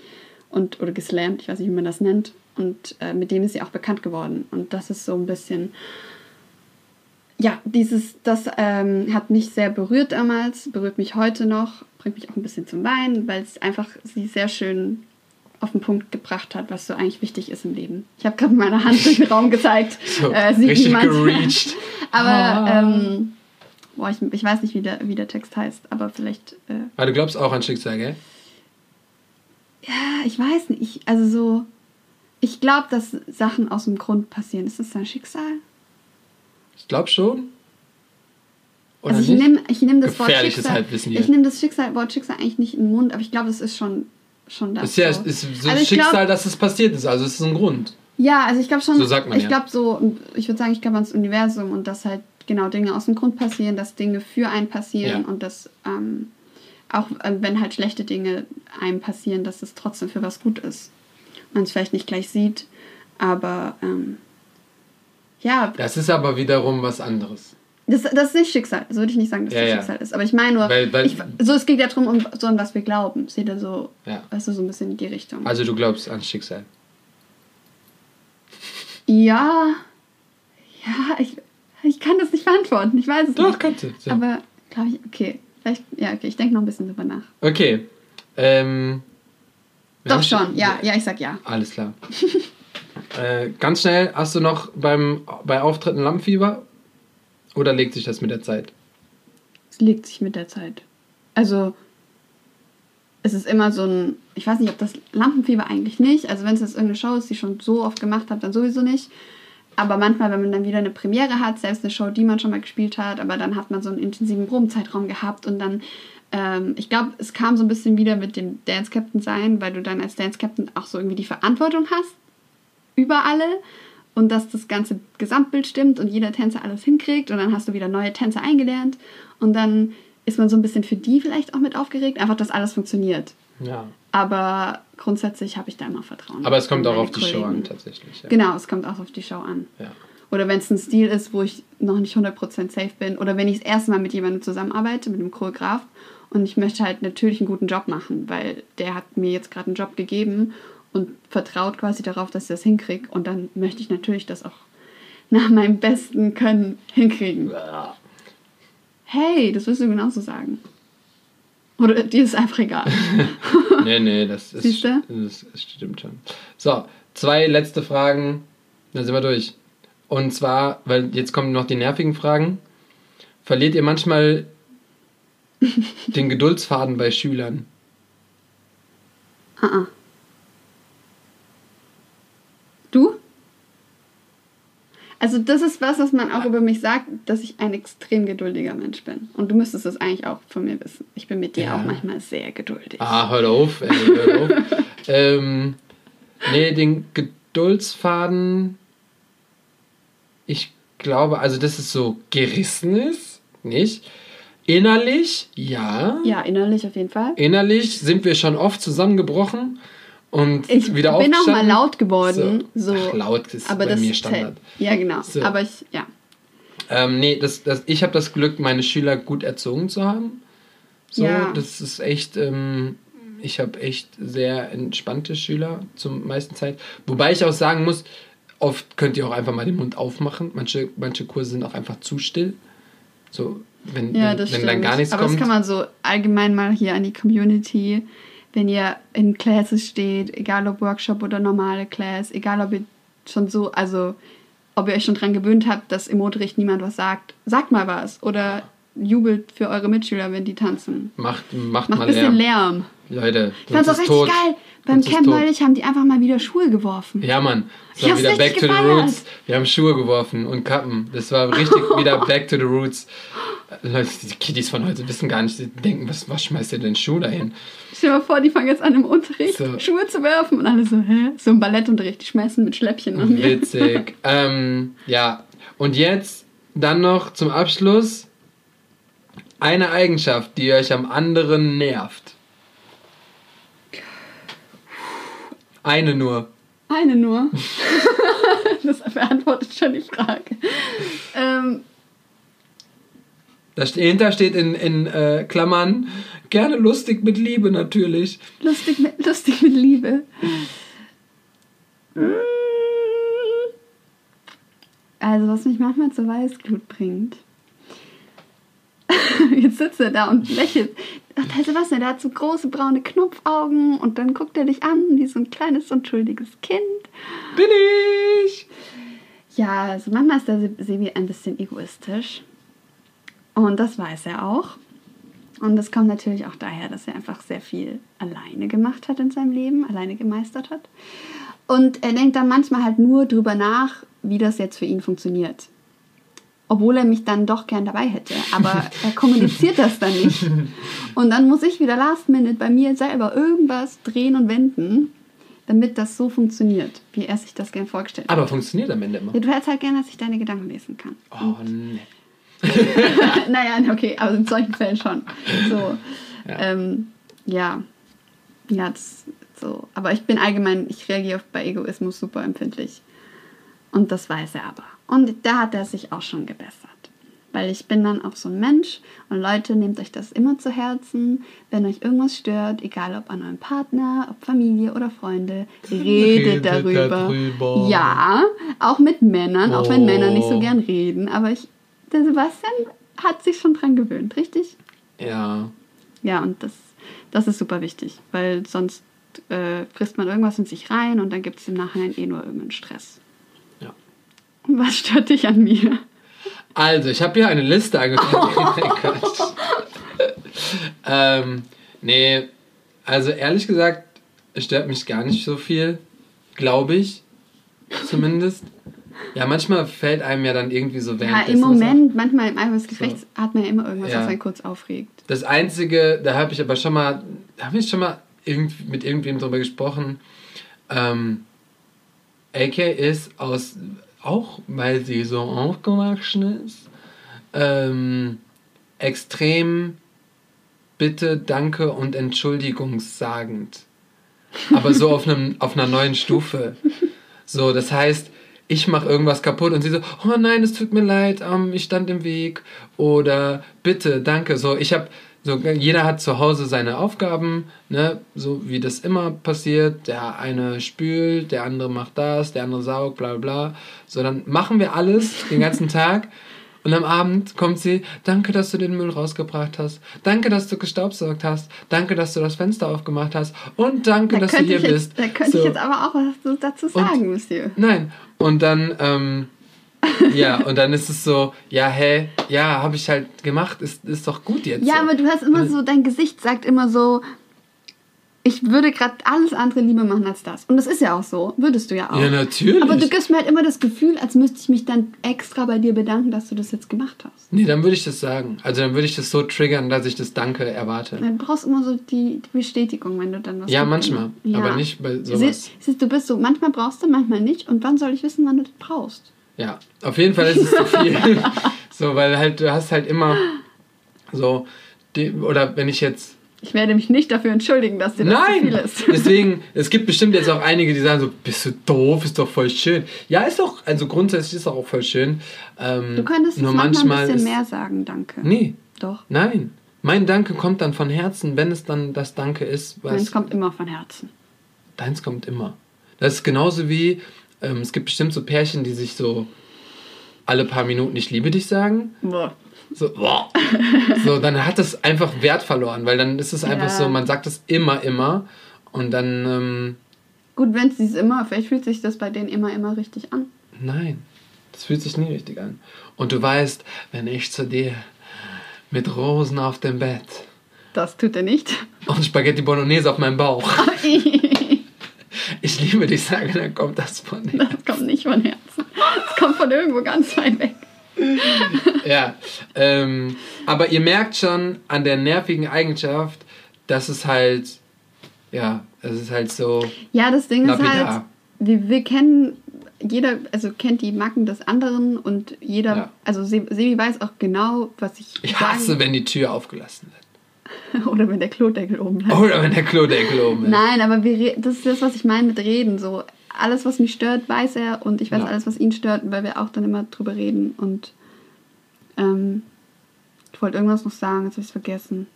Und, oder geslammt, ich weiß nicht, wie man das nennt. Und äh, mit dem ist sie auch bekannt geworden. Und das ist so ein bisschen. Ja, dieses, das ähm, hat mich sehr berührt damals, berührt mich heute noch, bringt mich auch ein bisschen zum Weinen, weil es einfach sie sehr schön auf den Punkt gebracht hat, was so eigentlich wichtig ist im Leben. Ich habe gerade meine Hand durch den Raum gezeigt. So, äh, sieht richtig niemand. gereached. Aber Ah. ähm, boah, ich, ich weiß nicht, wie der, wie der Text heißt, aber vielleicht. Äh, Weil du glaubst auch an Schicksal, gell? ja, ich weiß nicht. Ich, also so. Ich glaube, dass Sachen aus dem Grund passieren. Ist das ein Schicksal? Ich glaube schon. Oder also ich nehme ich nehm das Wort Schicksal. Ich nehme das Schicksal, Wort Schicksal eigentlich nicht in den Mund, aber ich glaube, das ist schon, schon das. ist ja so. ist so Also Schicksal, glaub- dass es passiert ist. Also es ist ein Grund. Ja, also ich glaube schon. So sagt man ich ja. glaube so, ich würde sagen, ich glaube ans Universum und dass halt genau Dinge aus dem Grund passieren, dass Dinge für einen passieren Ja. und dass ähm, auch äh, wenn halt schlechte Dinge einem passieren, dass es trotzdem für was gut ist. Man es vielleicht nicht gleich sieht, aber ähm, ja, Das ist aber wiederum was anderes. Das, das ist nicht Schicksal. So würde ich nicht sagen, dass Ja, das ja. Schicksal ist. Aber ich meine nur, Weil- weil- ich, so, es geht ja darum, um, so an was wir glauben. Seht ihr so, Ja. weißt du, so ein bisschen in die Richtung. Also du glaubst an Schicksal. ja, ja, ich, ich kann das nicht beantworten. Ich weiß es Doch, nicht. kannst du. So. Aber, glaube ich, okay. Vielleicht, ja, okay, ich denke noch ein bisschen drüber nach. Okay. Ähm, Doch haben schon, ja, ja, ich sag ja. Alles klar. äh, ganz schnell, hast du noch beim, bei Auftritten Lampenfieber? Oder legt sich das mit der Zeit? Es legt sich mit der Zeit. Also, es ist immer so ein, ich weiß nicht, ob das Lampenfieber eigentlich nicht, also wenn es jetzt irgendeine Show ist, die ich schon so oft gemacht habe, dann sowieso nicht. Aber manchmal, wenn man dann wieder eine Premiere hat, selbst eine Show, die man schon mal gespielt hat, aber dann hat man so einen intensiven Probenzeitraum gehabt und dann, ähm, ich glaube, es kam so ein bisschen wieder mit dem Dance Captain sein, weil du dann als Dance Captain auch so irgendwie die Verantwortung hast über alle und dass das ganze Gesamtbild stimmt und jeder Tänzer alles hinkriegt und dann hast du wieder neue Tänzer eingelernt und dann ist man so ein bisschen für die vielleicht auch mit aufgeregt, einfach, dass alles funktioniert. Ja. Aber grundsätzlich habe ich da immer Vertrauen. Aber es kommt auch auf die Show Kollegen. an, tatsächlich. Ja. Genau, es kommt auch auf die Show an. Ja. Oder wenn es ein Stil ist, wo ich noch nicht 100% safe bin. Oder wenn ich das erste Mal mit jemandem zusammenarbeite, mit einem Choreograf. Und ich möchte halt natürlich einen guten Job machen, weil der hat mir jetzt gerade einen Job gegeben und vertraut quasi darauf, dass ich das hinkriege. Und dann möchte ich natürlich das auch nach meinem besten Können hinkriegen. Hey, das wirst du genauso sagen. Oder dir ist einfach egal. nee, nee, das, ist, Siehste? das, das stimmt schon. So, zwei letzte Fragen, dann sind wir durch. Und zwar, weil jetzt kommen noch die nervigen Fragen. Verliert ihr manchmal den Geduldsfaden bei Schülern? Ah, ah. Du? Also das ist was, was man auch über mich sagt, dass ich ein extrem geduldiger Mensch bin. Und du müsstest es eigentlich auch von mir wissen. Ich bin mit dir Ja. auch manchmal sehr geduldig. Ah, hör auf, ey, hör auf. ähm, nee, den Geduldsfaden, ich glaube, also dass es so gerissen ist, nicht? Innerlich, ja. Ja, innerlich auf jeden Fall. Innerlich sind wir schon oft zusammengebrochen und Ich wieder bin auch mal aufgestanden. laut geworden. So. Ach, laut ist aber bei mir Standard. Ja, genau. So. Aber ich, ja. Ähm, nee, das, das, ich habe das Glück, meine Schüler gut erzogen zu haben. So, Ja. das ist echt, ähm, ich habe echt sehr entspannte Schüler zum meisten Zeit. Wobei ich auch sagen muss, oft könnt ihr auch einfach mal den Mund aufmachen. Manche, manche Kurse sind auch einfach zu still. So, wenn, Ja, wenn, wenn dann gar nichts Aber kommt. das kann man so allgemein mal hier an die Community, wenn ihr in Classes steht, egal ob Workshop oder normale Class, egal ob ihr schon so, also ob ihr euch schon dran gewöhnt habt, dass im Unterricht niemand was sagt, sagt mal was. Oder jubelt für eure Mitschüler, wenn die tanzen. macht, macht, Macht mal ein bisschen Lärm. Lärm. Leute, Ich fand's auch sonst ist richtig tot. geil. Beim Camp neulich haben die einfach mal wieder Schuhe geworfen. Ja, Mann. Ich Das war hab's wieder Back to the. Roots. Wir haben Schuhe geworfen und Kappen. Das war richtig wieder Back to the Roots. Leute, die Kiddies von heute wissen gar nicht, die denken, was, was schmeißt ihr denn Schuh dahin? Stell dir mal vor, die fangen jetzt an im Unterricht So. Schuhe zu werfen und alle so, hä? So im Ballettunterricht, die schmeißen mit Schläppchen mir. Witzig. ähm, ja, und jetzt dann noch zum Abschluss eine Eigenschaft, die euch am anderen nervt. Eine nur. Eine nur. das beantwortet schon die Frage. Ähm, Dahinter steht in, in äh, Klammern, gerne lustig mit Liebe natürlich. lustig, mit, lustig mit Liebe. Mm. Also, was mich manchmal zur Weißglut bringt. Jetzt sitzt er da und lächelt. Ach, du was? Der hat so große braune Knopfaugen und dann guckt er dich an wie so ein kleines unschuldiges Kind. Bin ich! Ja, also manchmal ist der Sebi ein bisschen egoistisch. Und das weiß er auch. Und das kommt natürlich auch daher, dass er einfach sehr viel alleine gemacht hat in seinem Leben, alleine gemeistert hat. Und er denkt dann manchmal halt nur drüber nach, wie das jetzt für ihn funktioniert. Obwohl er mich dann doch gern dabei hätte. Aber er kommuniziert das dann nicht. Und dann muss ich wieder last minute bei mir selber irgendwas drehen und wenden, damit das so funktioniert, wie er sich das gern vorgestellt hat. Aber funktioniert am Ende immer. Ja, du hättest halt gerne, dass ich deine Gedanken lesen kann. Oh, nee. naja, okay, aber in solchen Fällen schon. So, Ja. ähm, ja. Ja, das, so. Aber ich bin allgemein, ich reagiere bei Egoismus super empfindlich. Und das weiß er aber. Und da hat er sich auch schon gebessert. Weil ich bin dann auch so ein Mensch und Leute, nehmt euch das immer zu Herzen. Wenn euch irgendwas stört, egal ob an eurem Partner, ob Familie oder Freunde, redet, Redet darüber. darüber. Ja, auch mit Männern, auch wenn Oh. Männer nicht so gern reden. Aber ich, der Sebastian hat sich schon dran gewöhnt, richtig? Ja. Ja, und das, das ist super wichtig, weil sonst äh, frisst man irgendwas in sich rein und dann gibt es im Nachhinein eh nur irgendeinen Stress. Ja. Was stört dich an mir? Also, ich habe hier eine Liste angefangen. ähm, nee, also ehrlich gesagt, es stört mich gar nicht so viel. Glaube ich. Zumindest. Ja, manchmal fällt einem ja dann irgendwie so Ja, währenddessen im. Moment, manchmal im Eifer des Gefechts So. hat man ja immer irgendwas, Ja. was einen kurz aufregt. Das Einzige, da habe ich aber schon mal, da habe ich schon mal irgend, mit irgendwem drüber gesprochen. Ähm, AK ist aus, auch weil sie so aufgewachsen ist, ähm, extrem Bitte, Danke und Entschuldigungssagend. Aber so auf, einem, auf einer neuen Stufe. So, das heißt, ich mache irgendwas kaputt und sie so, oh nein, es tut mir leid, ähm, ich stand im Weg. Oder bitte, danke. So, ich habe, so, jeder hat zu Hause seine Aufgaben, ne, so wie das immer passiert. Der eine spült, der andere macht das, der andere saugt, bla bla. bla. So, dann machen wir alles den ganzen Tag. Und am Abend kommt sie, danke, dass du den Müll rausgebracht hast. Danke, dass du gestaubsaugt hast. Danke, dass du das Fenster aufgemacht hast. Und danke, Da dass du hier jetzt, bist. da könnte So. ich jetzt aber auch was dazu sagen, Monsieur. Nein. Und dann, ähm, ja, und dann ist es so, ja, hä, ja, habe ich halt gemacht, ist, ist doch gut jetzt. Ja, so. aber du hast immer so, dein Gesicht sagt immer so, ich würde gerade alles andere lieber machen als das. Und das ist ja auch so, würdest du ja auch. Ja, natürlich. Aber du gibst mir halt immer das Gefühl, als müsste ich mich dann extra bei dir bedanken, dass du das jetzt gemacht hast. Nee, dann würde ich das sagen. Also dann würde ich das so triggern, dass ich das Danke erwarte. Du brauchst immer so die, Bestätigung, wenn du dann was Ja, manchmal. machst. Aber nicht bei sowas. Siehst, siehst, du bist so, manchmal brauchst du, manchmal nicht. Und wann soll ich wissen, wann du das brauchst? Ja, auf jeden Fall ist es zu viel. so, weil halt, du hast halt immer so, die, oder wenn ich jetzt Ich werde mich nicht dafür entschuldigen, dass dir das zu Nein! viel ist. Deswegen, es gibt bestimmt jetzt auch einige, die sagen so, bist du doof, ist doch voll schön. Ja, ist doch, also grundsätzlich ist auch voll schön. Ähm, Du könntest es nur manchmal ein bisschen ist, mehr sagen, danke. Nee, Doch. nein. Mein Danke kommt dann von Herzen, wenn es dann das Danke ist, Meins kommt immer von Herzen. deins kommt immer. Das ist genauso wie, ähm, es gibt bestimmt so Pärchen, die sich so alle paar Minuten ich liebe dich sagen. Boah. So, boah. so, dann hat es einfach Wert verloren, weil dann ist es einfach Ja. so, man sagt es immer, immer und dann, ähm, Gut, wenn es dies immer, vielleicht fühlt sich das bei denen immer, immer richtig an. Nein, das fühlt sich nie richtig an. Und du weißt, wenn ich zu dir mit Rosen auf dem Bett Das tut er nicht. und Spaghetti Bolognese auf meinem Bauch, ich liebe dich sage, dann kommt das von dir. Das kommt nicht von Herzen. Das kommt von irgendwo ganz weit weg. Ja, ähm, aber ihr merkt schon an der nervigen Eigenschaft, dass es halt, ja, es ist halt so, Ja, das Ding ist halt, Lapidar. wir, wir kennen, jeder, also kennt die Macken des anderen und jeder, Ja. also Se- Sebi weiß auch genau, was ich, ich sagen- hasse, wenn die Tür aufgelassen wird. Oder wenn der Klodeckel oben bleibt. Oder wenn der Klodeckel oben ist. Nein, aber wir, das ist das, was ich meine mit reden. So, alles, was mich stört, weiß er und ich weiß Ja. alles, was ihn stört, weil wir auch dann immer drüber reden. Und ähm, ich wollte irgendwas noch sagen, jetzt habe ich es vergessen.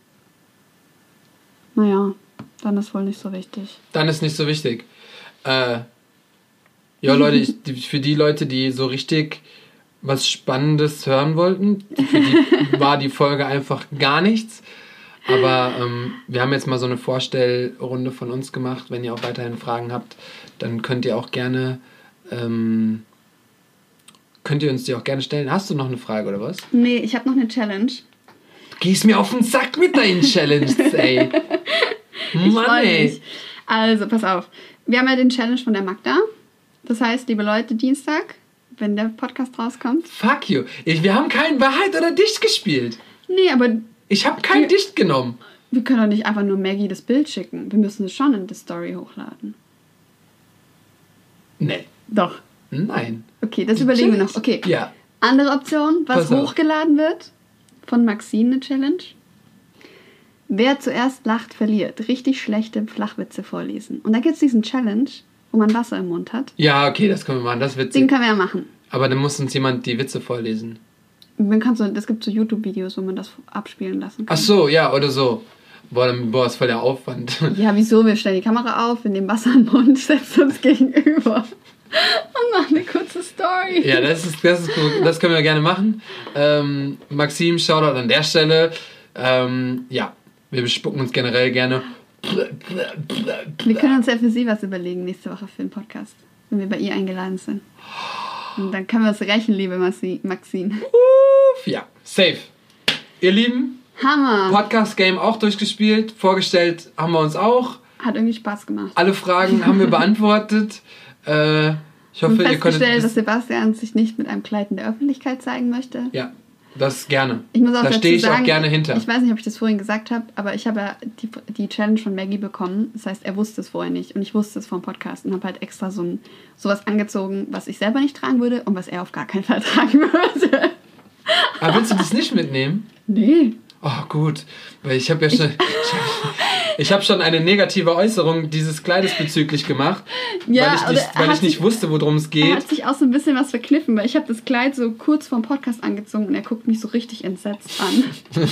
Naja, dann ist wohl nicht so wichtig. Dann ist nicht so wichtig. Äh, ja, Leute, ich, für die Leute, die so richtig was Spannendes hören wollten, für die war die Folge einfach gar nichts. Aber ähm, wir haben jetzt mal so eine Vorstellrunde von uns gemacht. Wenn ihr auch weiterhin Fragen habt, dann könnt ihr auch gerne ähm, könnt ihr uns die auch gerne stellen. Hast du noch eine Frage oder was? Nee, ich habe noch eine Challenge. Gehst mir auf den Sack mit deinen Challenges, ey. Ich Mann, ey. mich. Also, pass auf. Wir haben ja den Challenge von der Magda. Das heißt, liebe Leute, Dienstag, wenn der Podcast rauskommt. Fuck you. Ich, wir haben kein Wahrheit oder Dicht gespielt. Nee, aber Ich habe kein Dicht genommen. wir können doch nicht einfach nur Maggie das Bild schicken. Wir müssen es schon in die Story hochladen. Nee. Doch. Nein. Okay, das überlegen wir noch. Okay. Ja. Andere Option, was hochgeladen wird von Maxine eine Challenge. Wer zuerst lacht, verliert. Richtig schlechte Flachwitze vorlesen. Und da gibt es diesen Challenge, wo man Wasser im Mund hat. Ja, okay, das können wir machen. Das ist Den können wir ja machen. Aber dann muss uns jemand die Witze vorlesen. Man kann so, es gibt so YouTube-Videos, wo man das abspielen lassen kann. Ach so, ja, oder so. Boah, dann, boah, ist voll der Aufwand. Ja, wieso? Wir stellen die Kamera auf, wir nehmen Wasser im Mund, setzen uns gegenüber und machen eine kurze Story. Ja, das ist, das ist gut. Das können wir gerne machen. Ähm, Maxim, Shoutout an der Stelle. Ähm, ja, wir bespucken uns generell gerne. Wir können uns ja für sie was überlegen nächste Woche für den Podcast, wenn wir bei ihr eingeladen sind. Und dann können wir es rächen, liebe Maxi- Maxine. Uff, Ja, safe. Ihr Lieben, Hammer! Podcast-Game auch durchgespielt. Vorgestellt haben wir uns auch. Hat irgendwie Spaß gemacht. Alle Fragen haben wir beantwortet. Äh, ich hoffe, ihr konntet. festgestellt, dass Sebastian sich nicht mit einem Kleid in der Öffentlichkeit zeigen möchte. Ja, das gerne. Ich muss auch da stehe ich sagen, auch gerne hinter. Ich weiß nicht, ob ich das vorhin gesagt habe, aber ich habe ja die, die Challenge von Maggie bekommen. Das heißt, er wusste es vorher nicht und ich wusste es vom Podcast und habe halt extra so ein, sowas angezogen, was ich selber nicht tragen würde und was er auf gar keinen Fall tragen würde. Aber willst du das nicht mitnehmen? Nee. Oh, gut. Weil ich habe ja schon. Ich habe ich hab schon eine negative Äußerung dieses Kleides bezüglich gemacht. Ja, weil ich nicht, er weil ich nicht sich- wusste, worum es Er geht. hat sich auch so ein bisschen was verkniffen, weil ich habe das Kleid so kurz vorm Podcast angezogen und er guckt mich so richtig entsetzt an.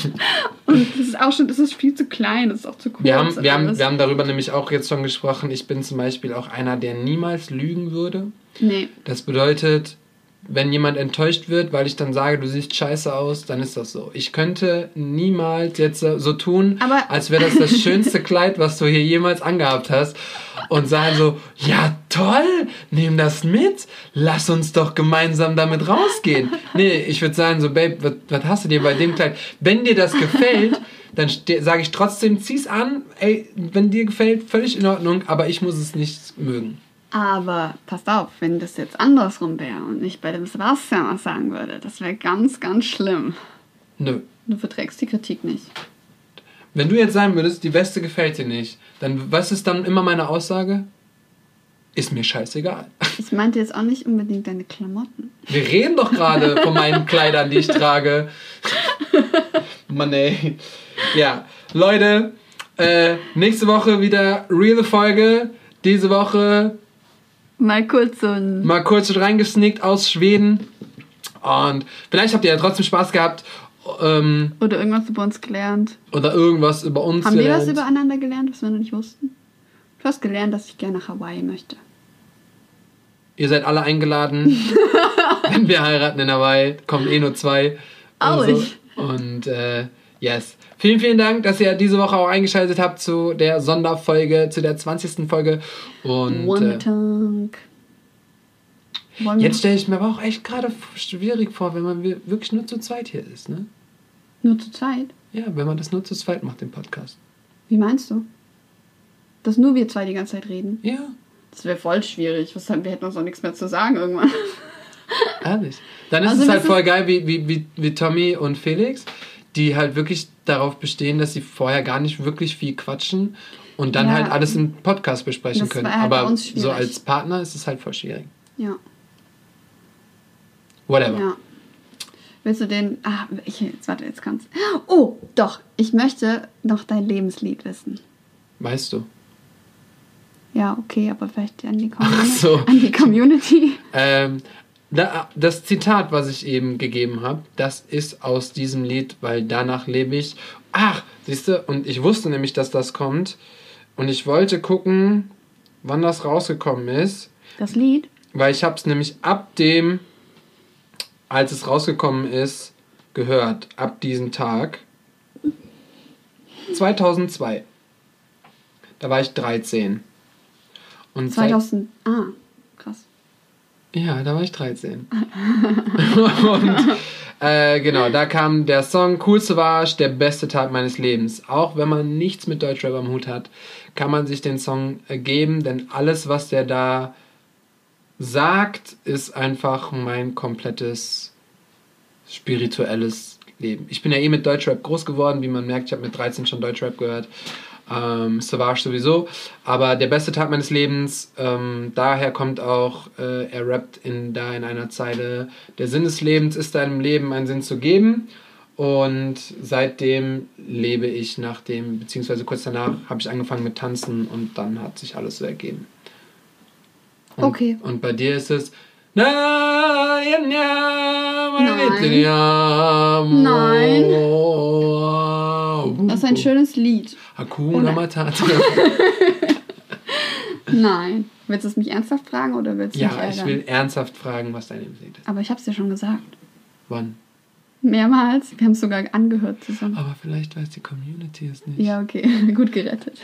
und das ist auch schon, das ist viel zu klein, das ist auch zu kurz. Wir haben, wir, haben, wir haben darüber nämlich auch jetzt schon gesprochen. Ich bin zum Beispiel auch einer, der niemals lügen würde. Nee. Das bedeutet, wenn jemand enttäuscht wird, weil ich dann sage, du siehst scheiße aus, dann ist das so. Ich könnte niemals jetzt so tun, Aber- als wäre das das schönste Kleid, was du hier jemals angehabt hast. Und sagen so, ja toll, nimm das mit, lass uns doch gemeinsam damit rausgehen. Nee, ich würde sagen so, Babe, was, hast du dir bei dem Kleid? Wenn dir das gefällt, dann sage ich trotzdem, zieh's an. Ey, wenn dir gefällt, völlig in Ordnung, aber ich muss es nicht mögen. Aber passt auf, wenn das jetzt andersrum wäre und ich bei dem Sebastian was sagen würde, das wäre ganz, ganz schlimm. Nö. Du verträgst die Kritik nicht. Wenn du jetzt sagen würdest, die Weste gefällt dir nicht, dann was ist dann immer meine Aussage? Ist mir scheißegal. Ich meinte jetzt auch nicht unbedingt deine Klamotten. Wir reden doch gerade von meinen Kleidern, die ich trage. Mann ey. Ja, Leute, äh, nächste Woche wieder reale Folge. Diese Woche Mal kurz so ein. mal kurz reingesneakt aus Schweden. Und vielleicht habt ihr ja trotzdem Spaß gehabt. Ähm, Oder irgendwas über uns gelernt. oder irgendwas über uns Haben wir was gelernt. übereinander gelernt, was wir noch nicht wussten? Du hast gelernt, dass ich gerne nach Hawaii möchte. Ihr seid alle eingeladen. Wenn wir heiraten in Hawaii, kommen eh nur zwei. Auch oder so. ich. Und äh, yes. Vielen, vielen Dank, dass ihr diese Woche auch eingeschaltet habt zu der Sonderfolge, zu der 20. Folge. Und One äh, Tank. Wollen wir jetzt stelle ich mir aber auch echt gerade schwierig vor, wenn man wir- wirklich nur zu zweit hier ist. Ne? nur zur Zeit? Ja, wenn man das nur zu zweit macht, den Podcast. Wie meinst du? Dass nur wir zwei die ganze Zeit reden? Ja, Das wäre voll schwierig. Was, wir hätten uns auch nichts mehr zu sagen irgendwann. ehrlich. Dann ist Also es halt voll geil wie, wie, wie, wie Tommy und Felix, die halt wirklich darauf bestehen, dass sie vorher gar nicht wirklich viel quatschen und dann Ja. halt alles im Podcast besprechen können. halt Aber so als Partner ist es halt voll schwierig. Ja. Whatever. Ja. Willst du den. Ah, ich, jetzt warte, jetzt kommt's. Oh, doch. Ich möchte noch dein Lebenslied wissen. Weißt du. Ja, okay, aber vielleicht an die Community. so. An die Community. Ähm, das Zitat, was ich eben gegeben habe, das ist aus diesem Lied, weil danach lebe ich. Ach, siehst du, und ich wusste nämlich, dass das kommt. Und ich wollte gucken, wann das rausgekommen ist, Das Lied? weil ich habe es nämlich ab dem, als es rausgekommen ist, gehört. Ab diesem Tag. 2002. Da war ich 13. Und seit- 2000. Ah. Ja, da war ich 13. und äh, genau, da kam der Song Coolste Warsch, der beste Tag meines Lebens. Auch wenn man nichts mit Deutschrap am Hut hat, kann man sich den Song äh, geben, denn alles, was der da sagt, ist einfach mein komplettes spirituelles Leben. Ich bin ja eh mit Deutschrap groß geworden, wie man merkt, ich habe mit 13 schon Deutschrap gehört. Ähm, Savage sowieso. Aber der beste Tag meines Lebens, ähm, daher kommt auch, äh, er rappt in, da in einer Zeile, der Sinn des Lebens ist deinem Leben einen Sinn zu geben. Und seitdem lebe ich nach dem, beziehungsweise kurz danach habe ich angefangen mit Tanzen und dann hat sich alles so ergeben. Und, Okay. Und bei dir ist es. Ja, Nein. Nein. Das ist ein schönes Lied. Hakuna Matata. Nein. Willst du es mich ernsthaft fragen oder willst du ja, mich ärgern? ich will ernsthaft fragen, was dein Lieblingslied ist. Aber ich habe es dir schon gesagt. Wann? Mehrmals. Wir haben es sogar angehört zusammen. Aber vielleicht weiß die Community es nicht. Ja, okay. Gut gerettet.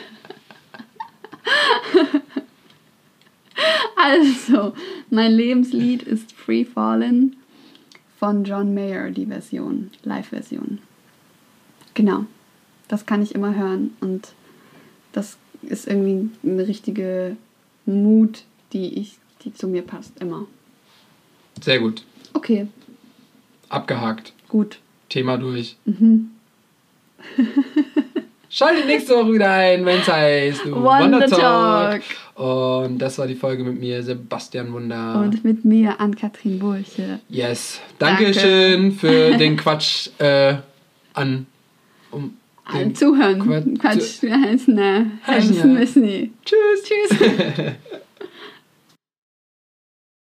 also, mein Lebenslied ist Free Fallen von John Mayer, die Version, Live-Version. Genau. Das kann ich immer hören und das ist irgendwie eine richtige Mut, die ich, die zu mir passt, immer. Sehr gut. Okay, Abgehakt. gut. Thema durch. Mhm. Schaltet nächste Woche wieder ein, wenn es heißt Wonder Talk. Und das war die Folge mit mir, Sebastian Wunder. Und mit mir, Ann-Kathrin Burche. yes. Danke. Dankeschön für den Quatsch äh, an. Um Allen zuhören. Quatsch- Quatsch, ne? Heißen, ja. müssen die. Tschüss. Tschüss.